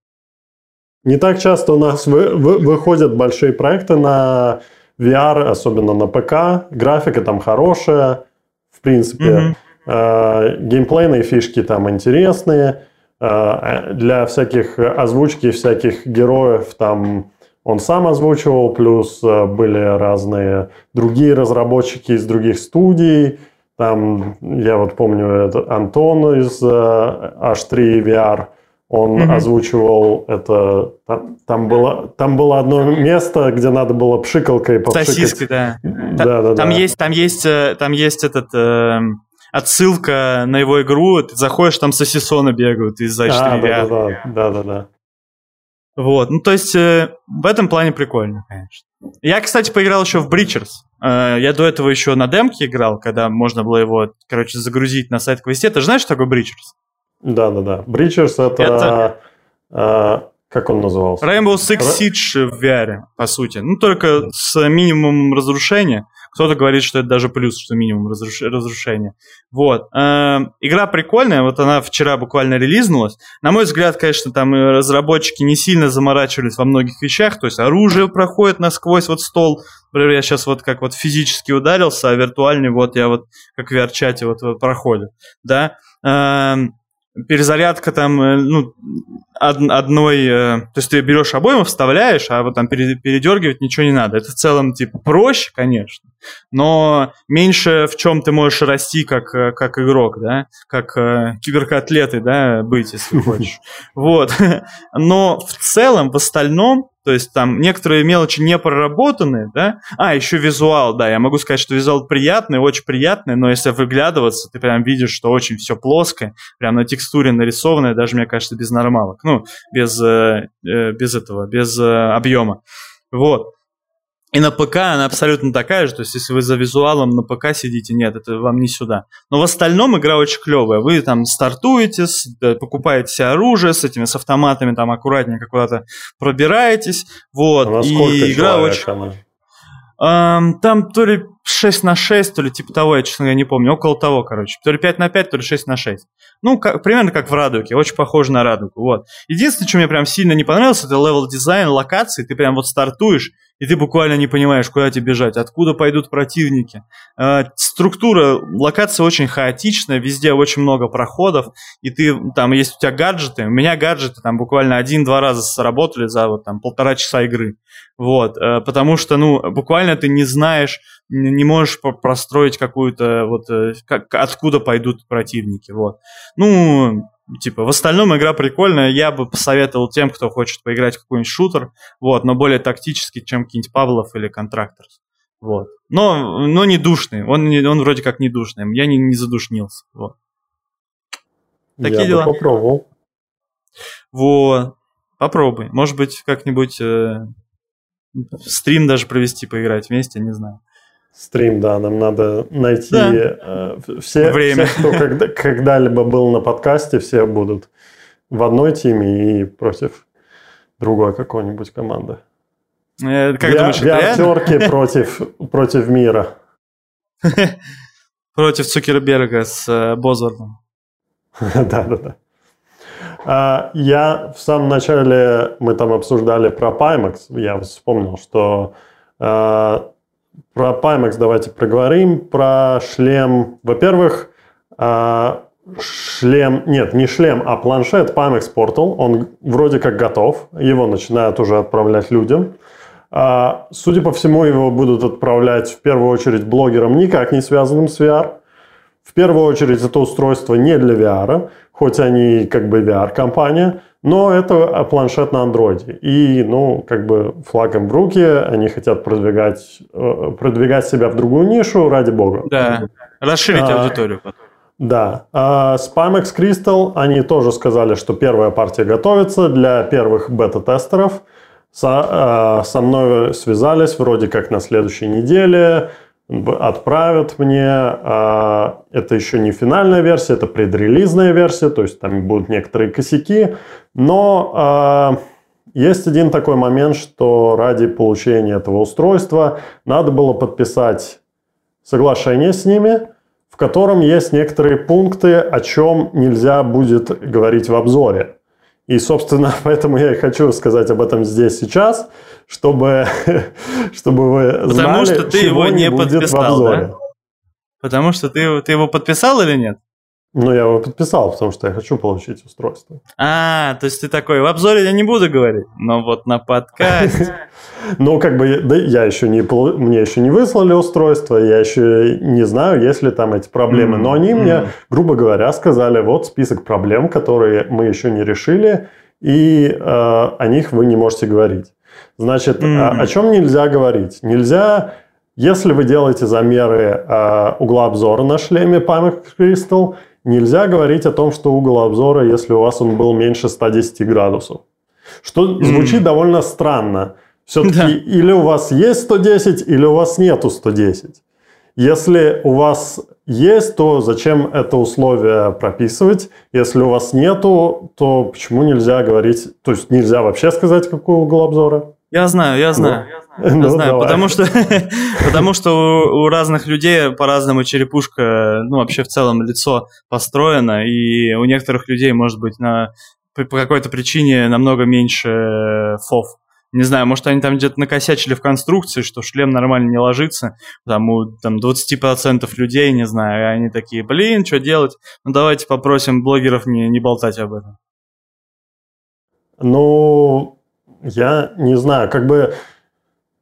Не так часто у нас вы, вы, выходят большие проекты на VR, особенно на ПК. Графика там хорошая, в принципе. Mm-hmm. Геймплейные фишки там интересные. Э, для всяких озвучки всяких героев там он сам озвучивал, плюс э, были разные другие разработчики из других студий. Там, я вот помню, это Антон из H3 VR, он mm-hmm. озвучивал это. Там, там, было, там было одно место, где надо было пшикалкой попшикать. Сосиски, да. Да, да, там да. Есть, там есть, там есть этот. Э отсылка на его игру, ты заходишь, там сосисоны бегают из-за а, да, да, да, да, да. Вот, ну то есть э, в этом плане прикольно, конечно. Я, кстати, поиграл еще в Breachers. Э, я до этого еще на демке играл, когда можно было его, короче, загрузить на сайт Квесте. Ты знаешь, что такое Breachers? Да, да, да. Breachers это, это... Э, как он назывался? Rainbow Six Siege в VR, по сути. Ну, только с минимумом разрушения. Кто-то говорит, что это даже плюс, что минимум разруш... разрушения. Вот. Э, игра прикольная, вот она вчера буквально релизнулась. На мой взгляд, конечно, там разработчики не сильно заморачивались во многих вещах, то есть оружие проходит насквозь вот стол. Например, я сейчас вот как вот физически ударился, а виртуальный вот я вот как в VR-чате вот, вот проходит, да. Э, перезарядка там, э, ну, одной, э, то есть ты берешь обойму, вставляешь, а вот там передергивать ничего не надо. Это в целом типа проще, конечно, но меньше в чем ты можешь расти как, э, как игрок, да, как э, киберкотлеты, да, быть, если (laughs) хочешь. Вот. Но в целом, в остальном, то есть там некоторые мелочи не проработаны, да. А, еще визуал, да, я могу сказать, что визуал приятный, очень приятный, но если выглядываться, ты прям видишь, что очень все плоское, прям на текстуре нарисованное, даже, мне кажется, без нормалок. Ну, без, э, э без этого, без э, объема. Вот. И на ПК она абсолютно такая же, то есть если вы за визуалом на ПК сидите, нет, это вам не сюда. Но в остальном игра очень клевая. Вы там стартуете, покупаете себе оружие с этими, с автоматами, там аккуратненько куда-то пробираетесь, вот. А и игра очень... Um, там то ли 6 на 6, то ли типа того, я, честно говоря, не помню. Около того, короче. То ли 5 на 5, то ли 6 на 6. Ну, как, примерно как в Радуге. Очень похоже на Радугу. Вот. Единственное, что мне прям сильно не понравилось, это level design, локации. Ты прям вот стартуешь, и ты буквально не понимаешь, куда тебе бежать, откуда пойдут противники. Э, структура локации очень хаотичная, везде очень много проходов, и ты, там есть у тебя гаджеты, у меня гаджеты там буквально один-два раза сработали за вот там полтора часа игры. Вот, э, потому что, ну, буквально ты не знаешь, не можешь простроить какую-то вот, э, как, откуда пойдут противники, вот. Ну, Типа, в остальном игра прикольная, я бы посоветовал тем, кто хочет поиграть в какой-нибудь шутер, вот, но более тактический, чем какие-нибудь Павлов или Контракторс. Вот. Но, но не душный, он, он вроде как не душный, я не, не задушнился. Вот. Такие я дела. Бы попробовал. Вот. Попробуй. Может быть, как-нибудь э, стрим даже провести, поиграть вместе, не знаю. Стрим, да, нам надо найти да. э, все, Время. все, кто когда, когда-либо был на подкасте, все будут в одной теме и против другой какой-нибудь команды. Э, как Вя- думаешь, Виартерки (laughs) против, против мира. (laughs) Против Цукерберга с э, Бозвордом. (laughs) Да, да, да. А, я в самом начале, мы там обсуждали про Pimax, я вспомнил, что а, про Pimax давайте проговорим. Про шлем. Во-первых, а, шлем, нет, не шлем, а планшет Pimax Portal, он вроде как готов, его начинают уже отправлять людям. А, судя по всему, его будут отправлять в первую очередь блогерам, никак не связанным с VR. В первую очередь это устройство не для VR, хоть они как бы VR-компания, но это планшет на андроиде. И, ну, как бы флагом в руки, они хотят продвигать, э, продвигать себя в другую нишу, ради бога. Да, расширить а, аудиторию потом. Да. А с Pimax Crystal они тоже сказали, что первая партия готовится для первых бета-тестеров. Со, э, со мной связались вроде как на следующей неделе отправят мне. А, это еще не финальная версия, это предрелизная версия, то есть там будут некоторые косяки. Но а, есть один такой момент, что ради получения этого устройства надо было подписать соглашение с ними, в котором есть некоторые пункты, о чем нельзя будет говорить в обзоре. И, собственно, (laughs) поэтому я и хочу сказать об этом здесь сейчас, чтобы, (laughs) чтобы вы Потому знали, что ты его не подписал. Да? Потому что ты, ты его подписал или нет? Ну, я его подписал, потому что я хочу получить устройство. А, то есть ты такой, в обзоре я не буду говорить, но вот на подкасте. (laughs) Ну, как бы, да, я еще не, мне еще не выслали устройство, я еще не знаю, есть ли там эти проблемы. Но они мне, грубо говоря, сказали, вот список проблем, которые мы еще не решили, и э, о них вы не можете говорить. Значит, о, о чем нельзя говорить? Нельзя если вы делаете замеры э, угла обзора на шлеме Pimax Crystal, нельзя говорить о том, что угол обзора, если у вас он был меньше 110 градусов. Что звучит mm. довольно странно. Все-таки да. или у вас есть 110, или у вас нету 110. Если у вас есть, то зачем это условие прописывать? Если у вас нету, то почему нельзя говорить, то есть нельзя вообще сказать, какой угол обзора? Я знаю, я знаю. Ну, я знаю, ну, знаю потому что, (laughs) потому что у, у разных людей по-разному черепушка, ну, вообще в целом лицо построено, и у некоторых людей, может быть, на, по какой-то причине намного меньше фов. Не знаю, может, они там где-то накосячили в конструкции, что шлем нормально не ложится. Там у там, 20% людей, не знаю, и они такие, блин, что делать? Ну, давайте попросим блогеров не, не болтать об этом. Ну, я не знаю, как бы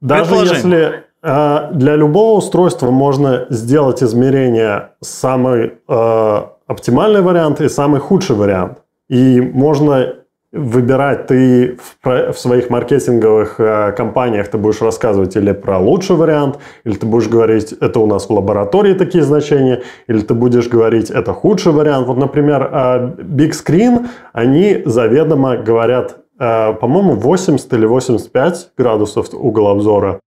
даже если э, для любого устройства можно сделать измерение самый э, оптимальный вариант и самый худший вариант. И можно выбирать ты в, в своих маркетинговых э, компаниях, ты будешь рассказывать или про лучший вариант, или ты будешь говорить, это у нас в лаборатории такие значения, или ты будешь говорить, это худший вариант. Вот, например, э, Big Screen, они заведомо говорят, э, по-моему, 80 или 85 градусов угол обзора.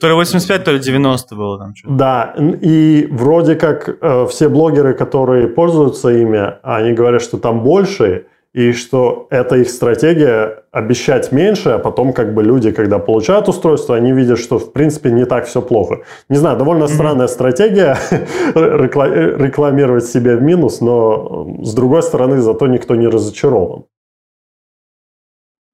То ли 85, то ли 90 было там что-то. Да, и вроде как э, все блогеры, которые пользуются ими, они говорят, что там больше, и что это их стратегия обещать меньше, а потом как бы люди, когда получают устройство, они видят, что в принципе не так все плохо. Не знаю, довольно mm-hmm. странная стратегия (laughs) рекламировать себя в минус, но с другой стороны, зато никто не разочарован.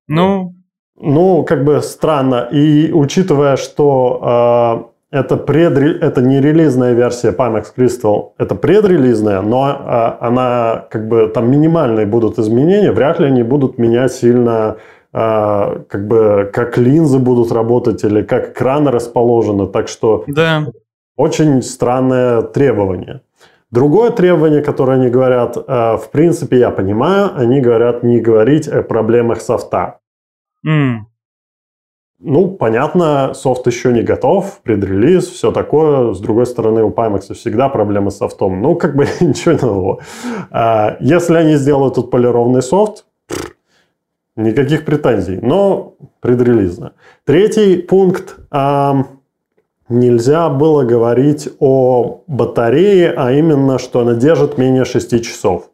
Ну, ну, как бы странно. И учитывая, что это, предре... это не релизная версия Pimax Crystal, это предрелизная, но а, она как бы там минимальные будут изменения, вряд ли они будут менять сильно а, как бы как линзы будут работать или как экраны расположены, так что да. очень странное требование. Другое требование, которое они говорят, а, в принципе, я понимаю, они говорят не говорить о проблемах софта. Mm. Ну, понятно, софт еще не готов, предрелиз, все такое. С другой стороны, у Pimax всегда проблемы с софтом. Ну, как бы (laughs) ничего нового. А, если они сделают полированный софт, никаких претензий, но предрелизно. Третий пункт. Нельзя было говорить о батарее, а именно, что она держит менее 6 часов.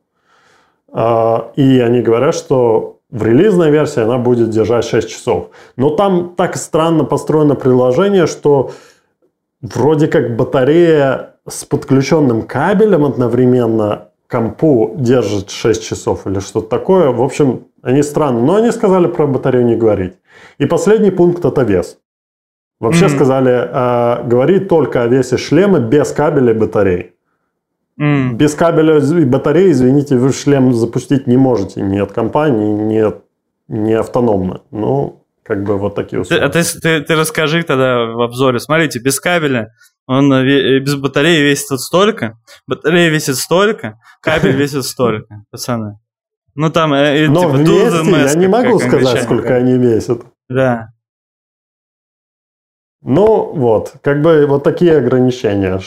А, и они говорят, что в релизной версии она будет держать 6 часов. Но там так странно построено приложение, что вроде как батарея с подключенным кабелем одновременно компу держит 6 часов или что-то такое. В общем, они странно. Но они сказали про батарею не говорить. И последний пункт – это вес. Вообще mm-hmm. сказали, э, говорить только о весе шлема без кабеля и батареи. Mm. Без кабеля и батареи, извините, вы шлем запустить не можете ни от компании, ни, от, ни автономно. Ну, как бы вот такие условия. Ты, а ты, ты, ты расскажи тогда в обзоре. Смотрите, без кабеля, он э, без батареи весит вот столько, батарея весит столько, кабель (laughs) весит столько, пацаны. Ну там, э, Но типа, вместе я не могу сказать, сколько они весят. Да. Ну, вот, как бы вот такие ограничения.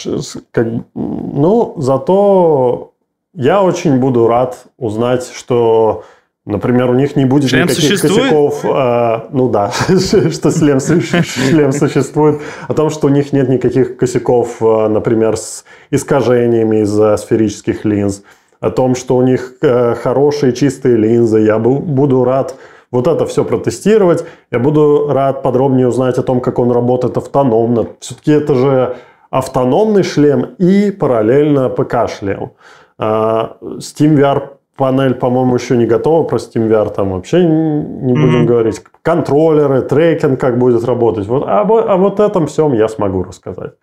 Как, ну, зато я очень буду рад узнать, что, например, у них не будет шлем никаких существует? косяков. Э, ну да, (laughs) что шлем, шлем существует. О том, что у них нет никаких косяков, э, например, с искажениями из-за сферических линз. О том, что у них э, хорошие чистые линзы. Я буду рад вот это все протестировать. Я буду рад подробнее узнать о том, как он работает автономно. Все-таки это же автономный шлем и параллельно ПК-шлем. А, SteamVR панель, по-моему, еще не готова. Про SteamVR там вообще не будем mm-hmm. говорить. Контроллеры, трекинг, как будет работать. Вот, а, о вот этом всем я смогу рассказать.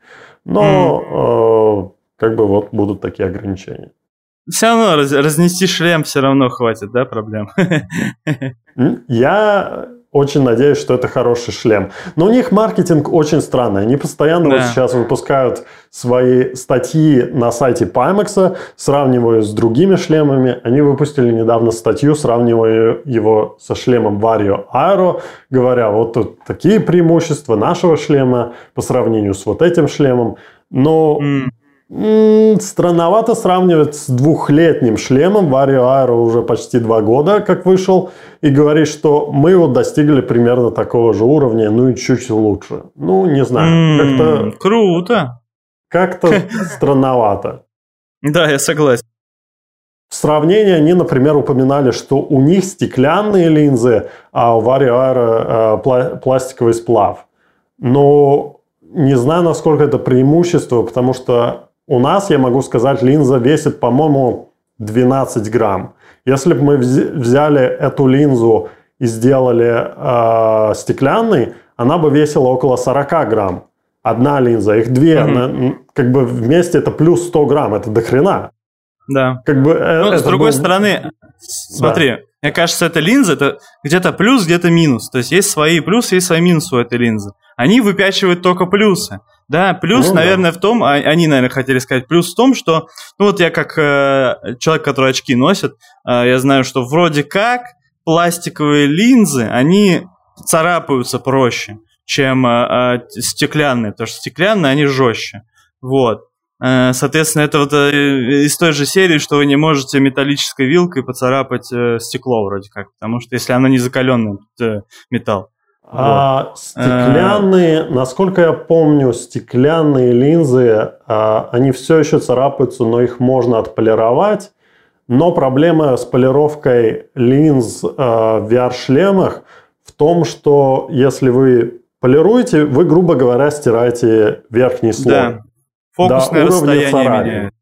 Но mm-hmm. э, как бы вот будут такие ограничения. Все равно раз, разнести шлем все равно хватит, да, проблем? Я очень надеюсь, что это хороший шлем. Но у них маркетинг очень странный. Они постоянно да. вот сейчас выпускают свои статьи на сайте Pimax, сравнивая с другими шлемами. Они выпустили недавно статью, сравнивая его со шлемом Vario Aero, говоря, вот тут такие преимущества нашего шлема по сравнению с вот этим шлемом. Но mm. Странновато сравнивать с двухлетним шлемом. Vario Aero уже почти два года, как вышел, и говорит, что мы вот достигли примерно такого же уровня, ну и чуть лучше. Ну, не знаю. как-то, круто. Как-то (laughs) странновато. Да, я согласен. В сравнении они, например, упоминали, что у них стеклянные линзы, а у Vario Aero э, пластиковый сплав. Но не знаю, насколько это преимущество, потому что у нас, я могу сказать, линза весит, по-моему, 12 грамм. Если бы мы взяли эту линзу и сделали э, стеклянной, она бы весила около 40 грамм. Одна линза, их две, mm-hmm. она, как бы вместе это плюс 100 грамм, это до хрена. Да. Как бы, э, ну, с другой был... стороны, смотри, да. мне кажется, эта линза это где-то плюс, где-то минус. То есть есть свои плюсы, есть свои минусы у этой линзы. Они выпячивают только плюсы. Да, плюс, ну, наверное, да. в том, а, они, наверное, хотели сказать, плюс в том, что, ну вот я как э, человек, который очки носит, э, я знаю, что вроде как пластиковые линзы, они царапаются проще, чем э, э, стеклянные, потому что стеклянные, они жестче. Вот. Э, соответственно, это вот э, из той же серии, что вы не можете металлической вилкой поцарапать э, стекло вроде как, потому что если оно не закаленный металл. А вот. стеклянные, насколько я помню, стеклянные линзы, а, они все еще царапаются, но их можно отполировать. Но проблема с полировкой линз в VR-шлемах в том, что если вы полируете, вы, грубо говоря, стираете верхний слой. Да. Фокусное до расстояние меняется.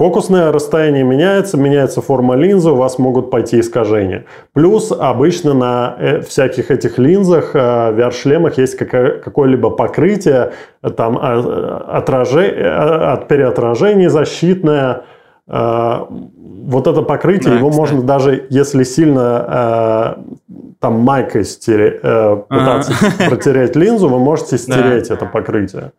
Фокусное расстояние меняется, меняется форма линзы, у вас могут пойти искажения. Плюс обычно на э, всяких этих линзах, э, VR-шлемах есть какое-либо покрытие, там а, отраже... Э, от переотражений защитное. Вот это покрытие, да, его кстати. можно даже, если сильно там майкой стереть, пытаться ага. протереть линзу, вы можете (laughs) стереть да. это покрытие.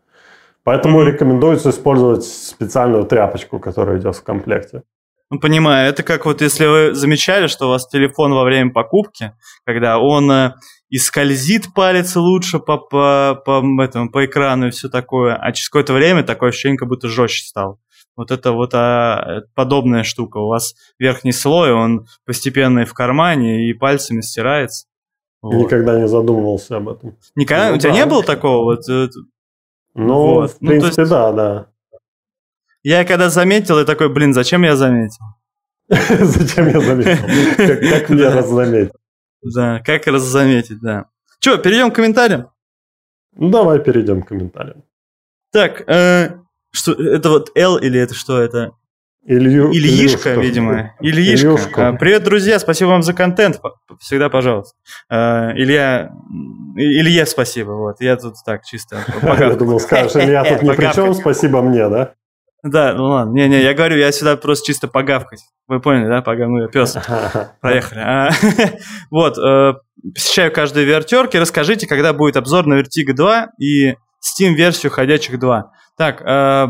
Поэтому рекомендуется использовать специальную тряпочку, которая идет в комплекте. Ну, понимаю, это как вот если вы замечали, что у вас телефон во время покупки, когда он э, и скользит палец лучше по, по, по, этому, по экрану и все такое, а через какое-то время такое ощущение, как будто жестче стал. Вот это вот а, подобная штука. У вас верхний слой, он постепенно и в кармане, и пальцами стирается. Вот. Никогда не задумывался об этом. Никогда? Ну, у тебя да. не было такого? Вот, э, ну, вот. в принципе, ну, есть, да, да. Я когда заметил, я такой, блин, зачем я заметил? (laughs) Зачем я заметил? (laughs) Как мне раззаметить? Да, как раззаметить, да. Че, перейдем к комментариям? Ну, давай перейдем к комментариям. Так, э, что, это вот L или это что это? Илью, Ильишка, Ильюшка. видимо. Ильишка. Ильюшка. А, привет, друзья, спасибо вам за контент. Всегда пожалуйста. А, Илья, Илье спасибо. Вот, я тут так чисто. (laughs) Я думал, скажешь, Илья тут (laughs) ни при чем, спасибо мне, да? Да, ну ладно. Не-не, я говорю, я сюда просто чисто погавкать. Вы поняли, да? Пога... Ну, я пес. Проехали. А, (laughs) вот, э, посещаю каждые вертерки. Расскажите, когда будет обзор на Vertigo 2 и Steam-версию Ходячих 2. Так, э,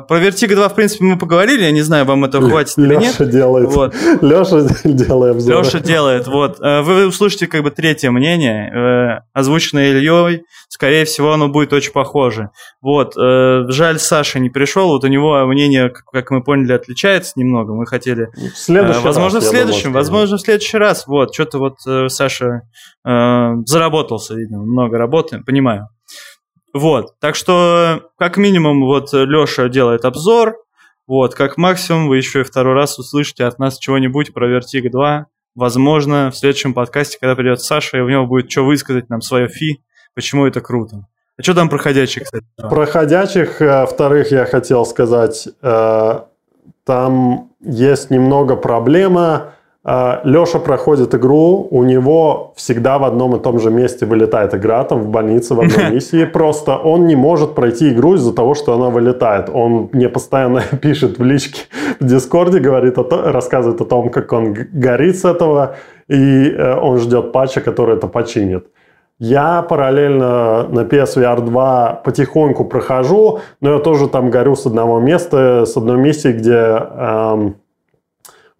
про Vertigo 2, в принципе, мы поговорили. Я не знаю, вам этого хватит или нет. Леша делает. Вот. Леша (laughs) делает обзор. Леша делает, вот. Э, вы услышите как бы третье мнение, э, озвученное Ильей. Скорее всего, оно будет очень похоже. Вот. Э, жаль, Саша не пришел. Вот у него мнение, как мы поняли, отличается немного. Мы хотели... В следующий возможно, раз, в следующем. Думаю, возможно, в следующий раз. Вот. Что-то вот Саша заработался, видимо. Много работы. Понимаю. Вот, так что как минимум вот Леша делает обзор, вот, как максимум вы еще и второй раз услышите от нас чего-нибудь про Vertigo 2. Возможно, в следующем подкасте, когда придет Саша, и у него будет что высказать нам свое фи, почему это круто. А что там проходящих, кстати? Проходящих, э, вторых я хотел сказать, э, там есть немного проблема Леша проходит игру, у него всегда в одном и том же месте вылетает игра, там в больнице, в одной (laughs) миссии. Просто он не может пройти игру из-за того, что она вылетает. Он мне постоянно (laughs) пишет в личке в Дискорде, говорит о рассказывает о том, как он горит с этого, и э, он ждет патча, который это починит. Я параллельно на PSVR 2 потихоньку прохожу, но я тоже там горю с одного места, с одной миссии, где... Эм,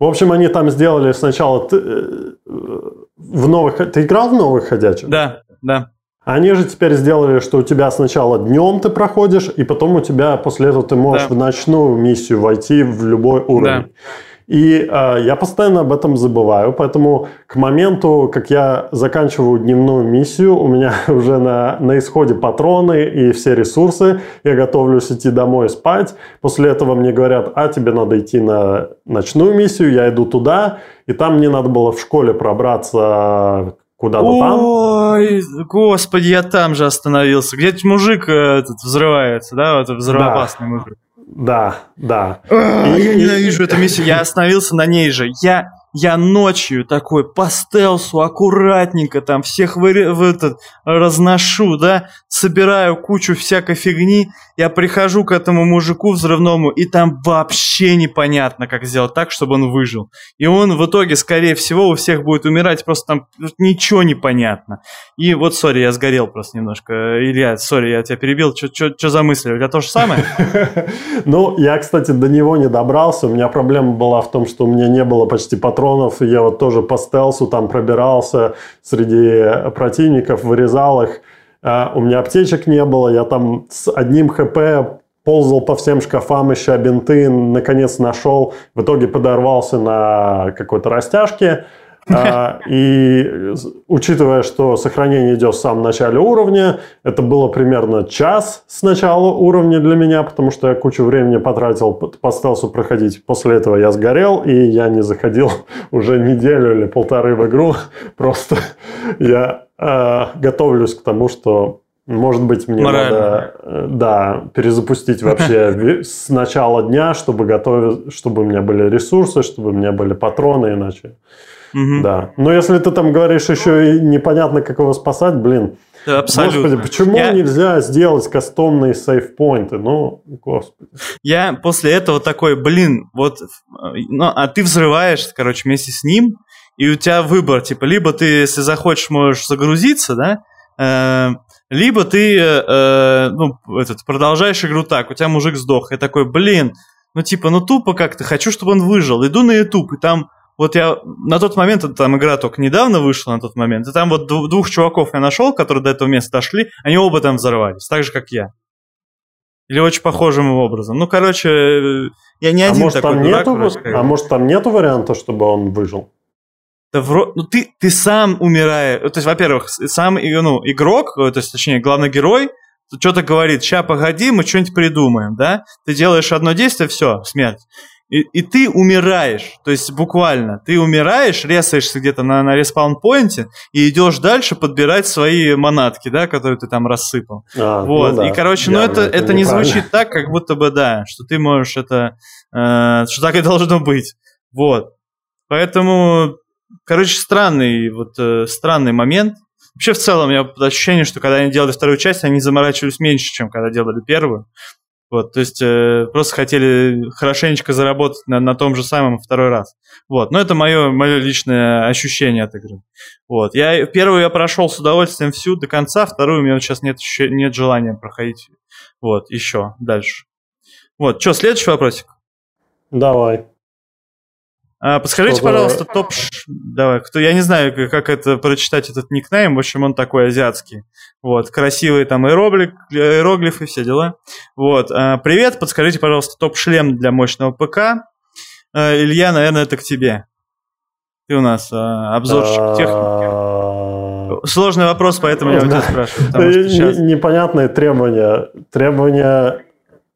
в общем, они там сделали сначала... Ты, э, в новых... Ты играл в новых ходячих? Да, да. Они же теперь сделали, что у тебя сначала днем ты проходишь, и потом у тебя после этого ты можешь да. в ночную миссию войти в любой уровень. Да. И э, я постоянно об этом забываю, поэтому к моменту, как я заканчиваю дневную миссию, у меня (laughs) уже на, на исходе патроны и все ресурсы, я готовлюсь идти домой спать. После этого мне говорят, а тебе надо идти на ночную миссию, я иду туда, и там мне надо было в школе пробраться куда-то там. Ой, господи, я там же остановился. Где-то мужик э, этот взрывается, да, вот взрывоопасный да. мужик. Да, да. А, и, я ненавижу эту миссию. Я остановился на ней же. Я я ночью такой по стелсу аккуратненько там всех вы, в этот, разношу, да, собираю кучу всякой фигни, я прихожу к этому мужику взрывному, и там вообще непонятно, как сделать так, чтобы он выжил. И он в итоге, скорее всего, у всех будет умирать, просто там ничего не понятно. И вот, сори, я сгорел просто немножко. Илья, сори, я тебя перебил, что за мысли? У тебя то же самое? (laughs) Ну, я, кстати, до него не добрался. У меня проблема была в том, что у меня не было почти патронов. Я вот тоже по стелсу там пробирался среди противников, вырезал их. А, у меня аптечек не было. Я там с одним хп ползал по всем шкафам, ища бинты, наконец нашел. В итоге подорвался на какой-то растяжке. А, и учитывая, что сохранение идет в самом начале уровня, это было примерно час с начала уровня для меня, потому что я кучу времени потратил по стелсу проходить. После этого я сгорел, и я не заходил (laughs) уже неделю или полторы в игру. (laughs) Просто я э, готовлюсь к тому, что может быть, мне Морально. надо э, да, перезапустить вообще (laughs) с начала дня, чтобы готовить, чтобы у меня были ресурсы, чтобы у меня были патроны, иначе Угу. Да. Но если ты там говоришь еще и непонятно, как его спасать, блин. Да, абсолютно. Господи, почему я... нельзя сделать кастомные сейфпоинты? Ну, господи. Я после этого такой, блин, вот, ну, а ты взрываешь, короче, вместе с ним, и у тебя выбор, типа, либо ты, если захочешь, можешь загрузиться, да, э, либо ты, э, ну, этот, продолжаешь игру так, у тебя мужик сдох, и такой, блин, ну, типа, ну, тупо как-то, хочу, чтобы он выжил, иду на YouTube, и там вот я на тот момент, там игра только недавно вышла на тот момент, и там вот двух чуваков я нашел, которые до этого места дошли, они оба там взорвались, так же, как я. Или очень похожим образом. Ну, короче, я не а один может, такой там дурак. Нету, а может, там нету варианта, чтобы он выжил? Да вро... ну, ты, ты сам умираешь. То есть, во-первых, сам ну, игрок, то есть, точнее, главный герой, что-то говорит, ща погоди, мы что-нибудь придумаем, да? Ты делаешь одно действие, все, смерть. И, и ты умираешь, то есть буквально, ты умираешь, резаешься где-то на, на респаун-поинте и идешь дальше подбирать свои манатки, да, которые ты там рассыпал. А, ну вот, ну да, и, короче, ну это, это, это не звучит так, как будто бы, да, что ты можешь это, э, что так и должно быть. Вот. Поэтому, короче, странный, вот, э, странный момент. Вообще, в целом, у меня ощущение, что когда они делали вторую часть, они заморачивались меньше, чем когда делали первую. Вот, то есть э, просто хотели хорошенечко заработать на, на том же самом второй раз. Вот, но это мое, мое личное ощущение от игры. Вот, я первую я прошел с удовольствием всю до конца, вторую у меня сейчас нет, нет желания проходить. Вот, еще дальше. Вот, что, следующий вопросик? Давай. А, подскажите, Чтобы... пожалуйста, топ... Давай, кто... Я не знаю, как это прочитать этот никнейм, в общем, он такой азиатский. Вот, красивые там иероглиф... иероглифы, все дела. Вот, а, привет, подскажите, пожалуйста, топ-шлем для мощного ПК. А, Илья, наверное, это к тебе. Ты у нас а, обзорщик а, техники. Сложный вопрос, поэтому я у тебя спрашиваю. Непонятные требования. Требования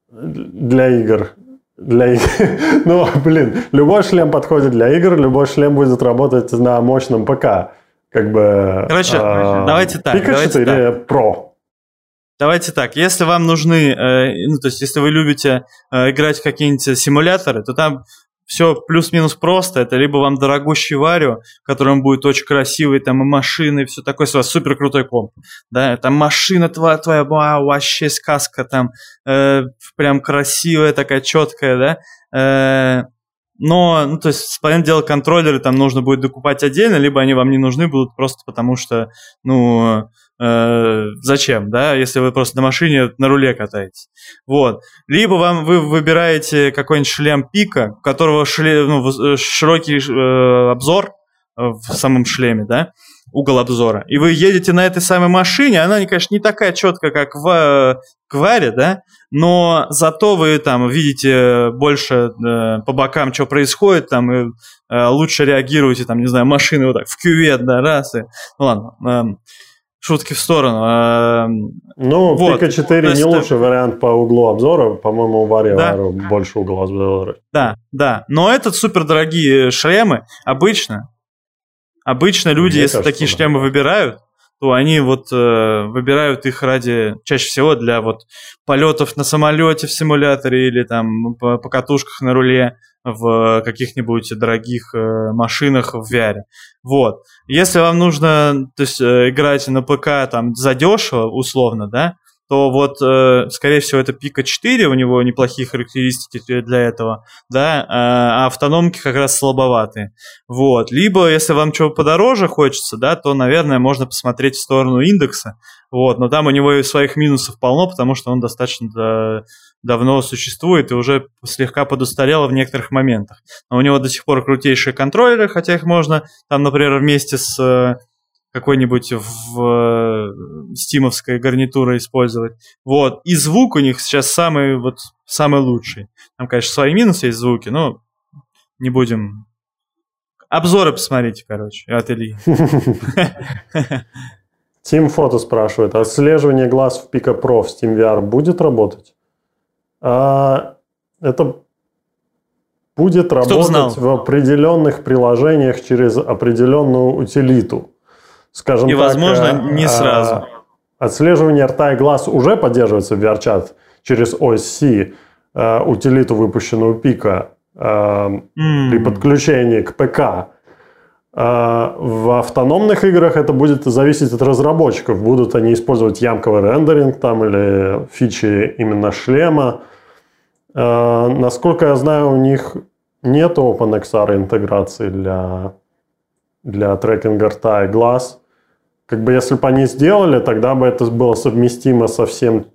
для игр для игр. (laughs) ну, блин, любой шлем подходит для игр, любой шлем будет работать на мощном ПК. Как бы... Короче, э, давайте так. Пика давайте 4 так. Pro. Давайте так, если вам нужны, э, ну, то есть, если вы любите э, играть в какие-нибудь симуляторы, то там все плюс-минус просто. Это либо вам дорогущий Варио, которым будет очень красивый, там и машины, и все такое, вас супер крутой комп. Да, там машина твоя, твоя вау, вообще сказка, там э, прям красивая, такая четкая, да. Э, но, ну, то есть, понятное дело, контроллеры там нужно будет докупать отдельно, либо они вам не нужны будут просто потому, что, ну, э, зачем, да, если вы просто на машине на руле катаетесь. Вот. Либо вам вы выбираете какой-нибудь шлем пика, у которого шлем, ну, э, широкий э, обзор э, в самом шлеме, да, угол обзора. И вы едете на этой самой машине, она, конечно, не такая четкая, как в Кваре, да, но зато вы там видите больше э, по бокам, что происходит, там, и э, лучше реагируете, там, не знаю, машины вот так в кювет, да, раз, и, ну ладно, э, шутки в сторону. А, ну, вот. Пика 4 не лучший вариант по углу обзора. По-моему, у Варио да? больше угол обзора. Да, да. Но это супер дорогие шлемы. Обычно, обычно люди, Мне если кажется, такие да. шлемы выбирают, то они вот э, выбирают их ради, чаще всего для вот полетов на самолете в симуляторе или там по, по катушках на руле в каких-нибудь дорогих э, машинах в VR. Вот. Если вам нужно то есть, э, играть на ПК там задешево, условно, да, то вот, э, скорее всего, это Пика 4, у него неплохие характеристики для этого, да, а автономки как раз слабоватые. Вот. Либо, если вам чего подороже хочется, да, то, наверное, можно посмотреть в сторону индекса, вот, но там у него и своих минусов полно, потому что он достаточно да, давно существует и уже слегка подустарел в некоторых моментах. Но у него до сих пор крутейшие контроллеры, хотя их можно там, например, вместе с какой-нибудь в э, стимовской гарнитуры использовать. Вот. И звук у них сейчас самый, вот, самый лучший. Там, конечно, свои минусы есть звуки, но не будем... Обзоры посмотрите, короче, от Ильи. (laughs) Тим Фото спрашивает, отслеживание глаз в Pico Pro в SteamVR будет работать? А, это будет работать в определенных приложениях через определенную утилиту скажем и, так... возможно, э, не сразу. Отслеживание рта и глаз уже поддерживается в VRChat через OSC, э, утилиту, выпущенную Пика, э, mm. при подключении к ПК. В автономных играх это будет зависеть от разработчиков. Будут они использовать ямковый рендеринг там или фичи именно шлема. Насколько я знаю, у них нет OpenXR интеграции для, для трекинга рта и глаз как бы если бы они сделали, тогда бы это было совместимо со всем,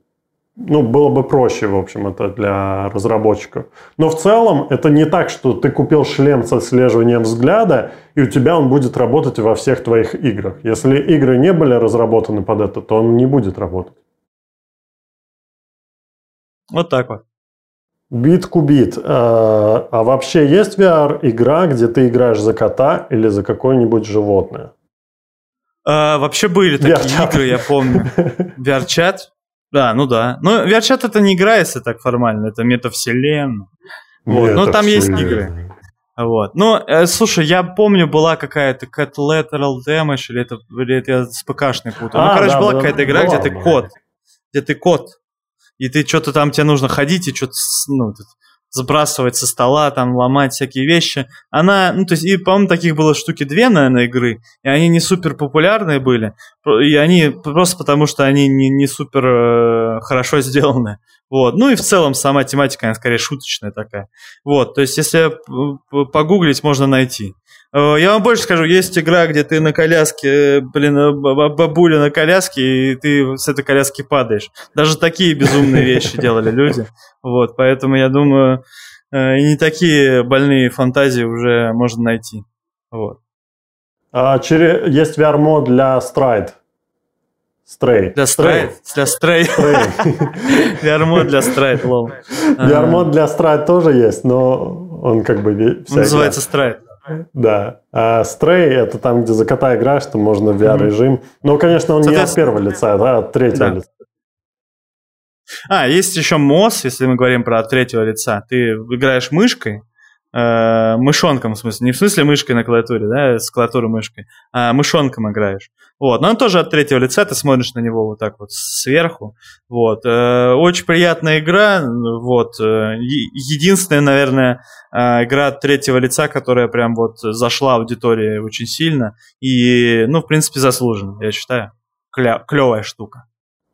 ну, было бы проще, в общем, это для разработчиков. Но в целом это не так, что ты купил шлем с отслеживанием взгляда, и у тебя он будет работать во всех твоих играх. Если игры не были разработаны под это, то он не будет работать. Вот так вот. Бит-кубит. А, а вообще есть VR-игра, где ты играешь за кота или за какое-нибудь животное? А, вообще были такие VR-чат. игры, я помню. (laughs) VR-чат? Да, ну да. Но VR-чат это не игра, если так формально, это метавселенная. Вот. Но там есть игры. Вот. Ну, э, слушай, я помню, была какая-то Collateral Damage, или это, или это я с ПКшной путаю. Ну, а, ну, короче, да, была какая-то игра, была, где ты кот. Где ты кот. И ты что-то там, тебе нужно ходить и что-то, ну, сбрасывать со стола, там, ломать всякие вещи. Она, ну, то есть, и, по-моему, таких было штуки две, наверное, игры, и они не супер популярные были, и они просто потому, что они не, не супер э, хорошо сделаны. Вот. Ну и в целом сама тематика, она скорее шуточная такая. Вот, то есть, если погуглить, можно найти. Э, я вам больше скажу, есть игра, где ты на коляске, блин, э, бабуля на коляске, и ты с этой коляски падаешь. Даже такие безумные вещи делали люди. Вот, поэтому я думаю, э, и не такие больные фантазии уже можно найти. Вот. А, через, есть VR-мод для Stride. Stray. Для Stray? Для Stray. (laughs) VR-мод для Stride, лол. VR-мод для Stride тоже есть, но он как бы... Называется Stride. Да. А Stray это там, где за кота играешь, то можно VR-режим. Mm-hmm. Ну, конечно, он не от первого лица, да, от третьего да. лица. А, есть еще МОС, если мы говорим про третьего лица. Ты играешь мышкой, э, мышонком, в смысле, не в смысле мышкой на клавиатуре, да, с клавиатуры мышкой, а мышонком играешь. Вот, но он тоже от третьего лица, ты смотришь на него вот так вот сверху. Вот, э, очень приятная игра, вот, э, единственная, наверное, э, игра от третьего лица, которая прям вот зашла аудитории очень сильно и, ну, в принципе, заслуженно, я считаю. Кля- клевая штука.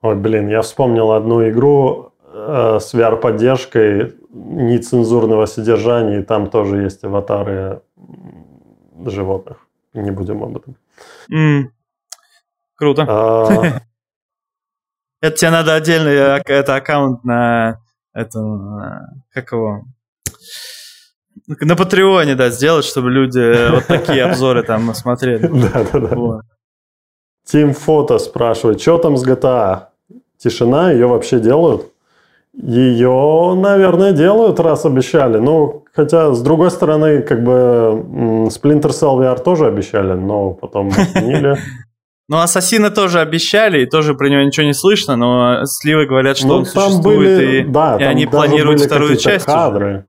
Ой, блин, я вспомнил одну игру э, с VR-поддержкой нецензурного содержания, и там тоже есть аватары животных. Не будем об этом. Mm. Круто. А... Это тебе надо отдельный это аккаунт на это как его на Патреоне, да, сделать, чтобы люди вот такие обзоры там смотрели. (laughs) Да, да, да. Тим Фото спрашивает, что там с GTA? Тишина, ее вообще делают? Ее, наверное, делают, раз обещали. Ну, хотя, с другой стороны, как бы Splinter Cell VR тоже обещали, но потом отменили. (laughs) Ну, Ассасина тоже обещали, и тоже про него ничего не слышно, но сливы говорят, что ну, он существует, были, и, да, и они планируют вторую часть. кадры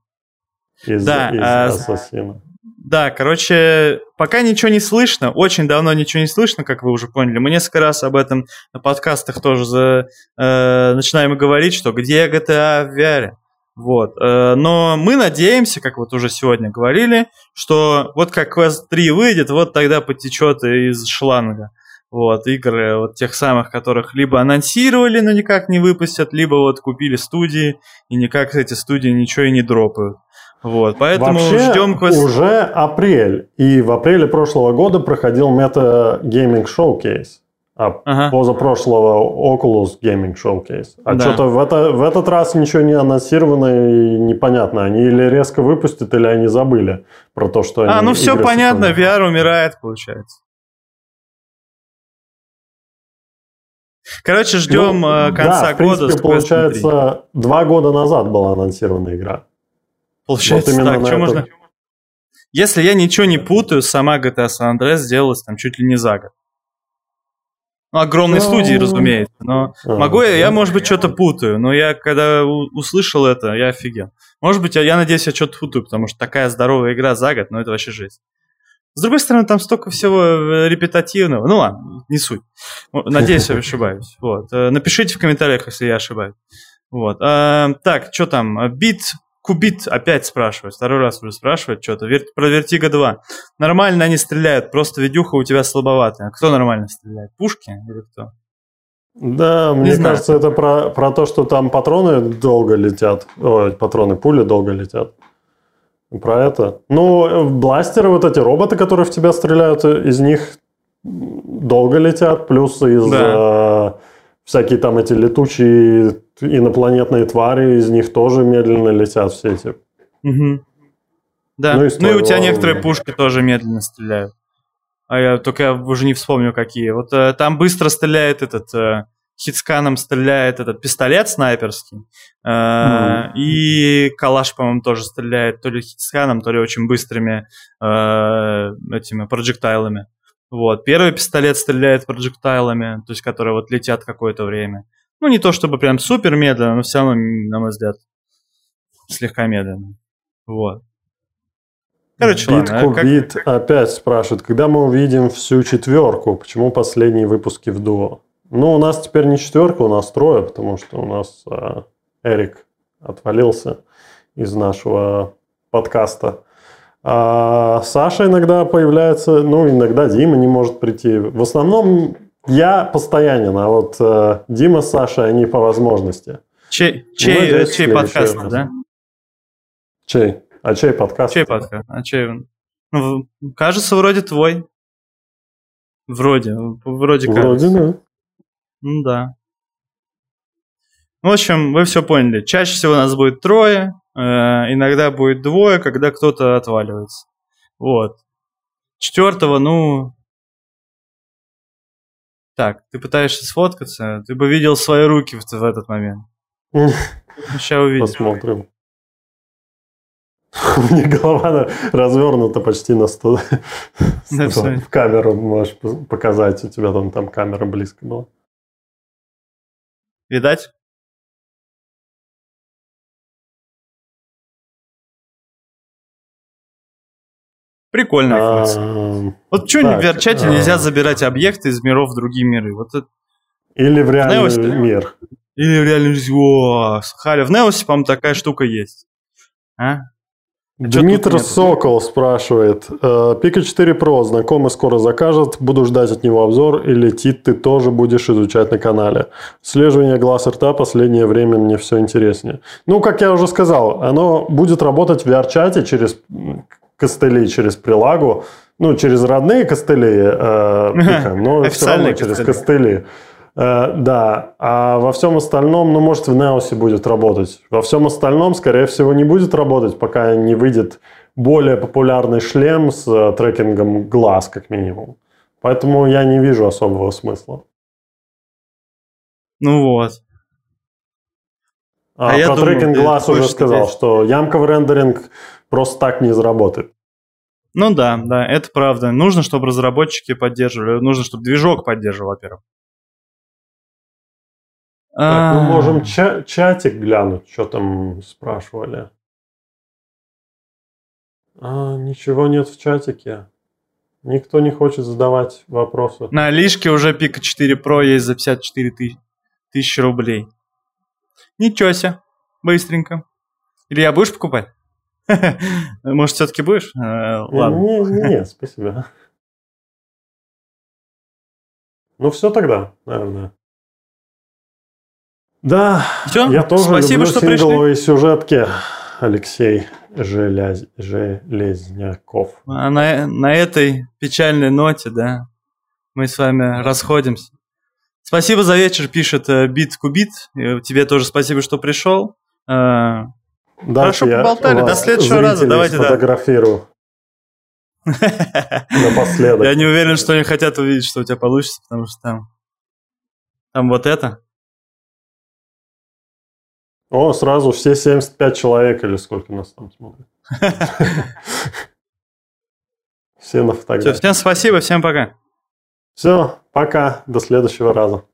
из, да, из а, Ассасина. Да, короче, пока ничего не слышно, очень давно ничего не слышно, как вы уже поняли. Мы несколько раз об этом на подкастах тоже за, э, начинаем говорить, что где GTA в VR. Вот. Э, но мы надеемся, как вот уже сегодня говорили, что вот как Quest 3 выйдет, вот тогда потечет из шланга. Вот, игры вот тех самых, которых либо анонсировали, но никак не выпустят, либо вот купили студии, и никак эти студии ничего и не дропают. Вот, поэтому Вообще, ждем Quest... уже апрель, и в апреле прошлого года проходил Meta Gaming Showcase, а Ага. позапрошлого Oculus Gaming Showcase. А Да. что-то в, это, в этот раз ничего не анонсировано и непонятно. Они или резко выпустят, или они забыли про то, что А, они ну все понятно. VR умирает, получается. Короче, ждем Ну, э, конца да, в года. принципе, с Quest 3. получается, два года назад была анонсирована игра. Получается вот так, что это- можно... Если я ничего не путаю, сама GTA San Andreas сделалась там чуть ли не за год. Ну, огромной Ну, студии, разумеется. Но а, могу я, я, да. может быть, что-то путаю. Но я, когда услышал это, я офигел. Может быть, я, я надеюсь, я что-то путаю, потому что такая здоровая игра за год, ну это вообще жесть. С другой стороны, там столько всего э, репетативного. Ну ладно, не суть. Надеюсь, я (laughs) ошибаюсь. Вот. Э, Напишите в комментариях, если я ошибаюсь. Вот. А, так, что там? Бит, Кубит опять спрашивает. Второй раз уже спрашивает что-то. Вер- Про Vertigo 2. Нормально они стреляют, просто видюха у тебя слабоватая. Кто нормально стреляет? Пушки или кто? Да, мне знаю. кажется, это про, про то, что там патроны долго летят. Ой, патроны, пули долго летят. Про это. Ну, бластеры, вот эти роботы, которые в тебя стреляют, э, из них долго летят. Плюс из э, всякие там эти летучие инопланетные твари, из них тоже медленно летят все эти. Мгм. Да. Ну Ну и и, стволы у тебя некоторые пушки тоже медленно стреляют. А я только я уже не вспомню, какие. Вот э, там быстро стреляет этот... э, хитсканом стреляет этот пистолет снайперский. Э, Мгм. И калаш, по-моему, тоже стреляет то ли хитсканом, то ли очень быстрыми э, этими проджектайлами. Вот. Первый пистолет стреляет проджектайлами, то есть которые вот летят какое-то время. Ну, не то чтобы прям супер медленно, но все равно, на мой взгляд, слегка медленно. Вот. Короче, Бит ладно. а как- Кубит опять спрашивает, когда мы увидим всю четверку? Почему последние выпуски в дуо? Ну, у нас теперь не четверка, у нас трое, потому что у нас а, Эрик отвалился из нашего подкаста. А Саша иногда появляется, ну, иногда Дима не может прийти. В основном я постоянен, а вот э, Дима с Сашей, они по возможности. Чей, чей, надеюсь, чей следующий подкаст, раз. да? Чей? А чей подкаст? Чей подкаст? А чей он? Ну, кажется, вроде твой. Вроде, вроде Вроде, кажется. да. Ну да. В общем, вы все поняли. Чаще всего нас будет трое, иногда будет двое, когда кто-то отваливается. Вот. Четвертого, ну... Так, ты пытаешься сфоткаться? Ты бы видел свои руки в, в этот момент. (laughs) Сейчас увидим. Посмотрим. (laughs) У меня голова развернута почти на 100. Да, (laughs) всё. В камеру можешь показать, у тебя там, там камера близко была. Видать? Прикольная функция. А, Вот что в верчате а. нельзя забирать объекты из миров в другие миры? Вот это... Или в реальный Неосе. мир. Или в реальной жизни. О, Халя, в Неосе, по-моему, такая штука есть. А? чё Дмитрий? Сокол спрашивает. э, Пика 4 Pro знакомый скоро закажет. Буду ждать от него обзор. Или тит ты тоже будешь изучать на канале. Слеживание глаз и рта последнее время мне все интереснее. Ну, как я уже сказал, оно будет работать в VR-чате через м, костыли, через прилагу. Ну, через родные костыли э, Пика, но все равно через костыли. Э, да, а во всем остальном, ну, может, в Неосе будет работать. Во всем остальном, скорее всего, не будет работать, пока не выйдет более популярный шлем с э, трекингом глаз, как минимум. Поэтому я не вижу особого смысла. Ну вот. А, А про трекинг ты глаз уже сказал, сказать- что ямковый рендеринг просто так не заработает. Ну да, да, это правда. Нужно, чтобы разработчики поддерживали. Нужно, чтобы движок поддерживал, во-первых. Так, мы А, можем ча- чатик глянуть, что там спрашивали. А, ничего нет в чатике. Никто не хочет задавать вопросы. На Лишке уже Пика 4 Pro есть за 54 тысячи, тысячи рублей. Ничего себе. Быстренько. Или я будешь покупать? (laughs) Может, все-таки будешь? Э, ладно. Не, не, не, спасибо. Ну все тогда, наверное. Да, Всё? я тоже Спасибо, люблю что пришли. сингловые сюжетки. Алексей Желяз... Железняков. А на, на этой печальной ноте, да, мы с вами расходимся. Спасибо за вечер, пишет э, Бит Кубит. Э, Тебе тоже спасибо, что пришел. Дальше Хорошо поболтали, до следующего раза, давайте, да. сфотографирую (laughs) напоследок. Я не уверен, что они хотят увидеть, что у тебя получится, потому что там, там вот это. О, сразу все 75 человек или сколько нас там смотрят. (laughs) Все на Все, фотографии. всем спасибо, всем пока. Все, пока, до следующего раза.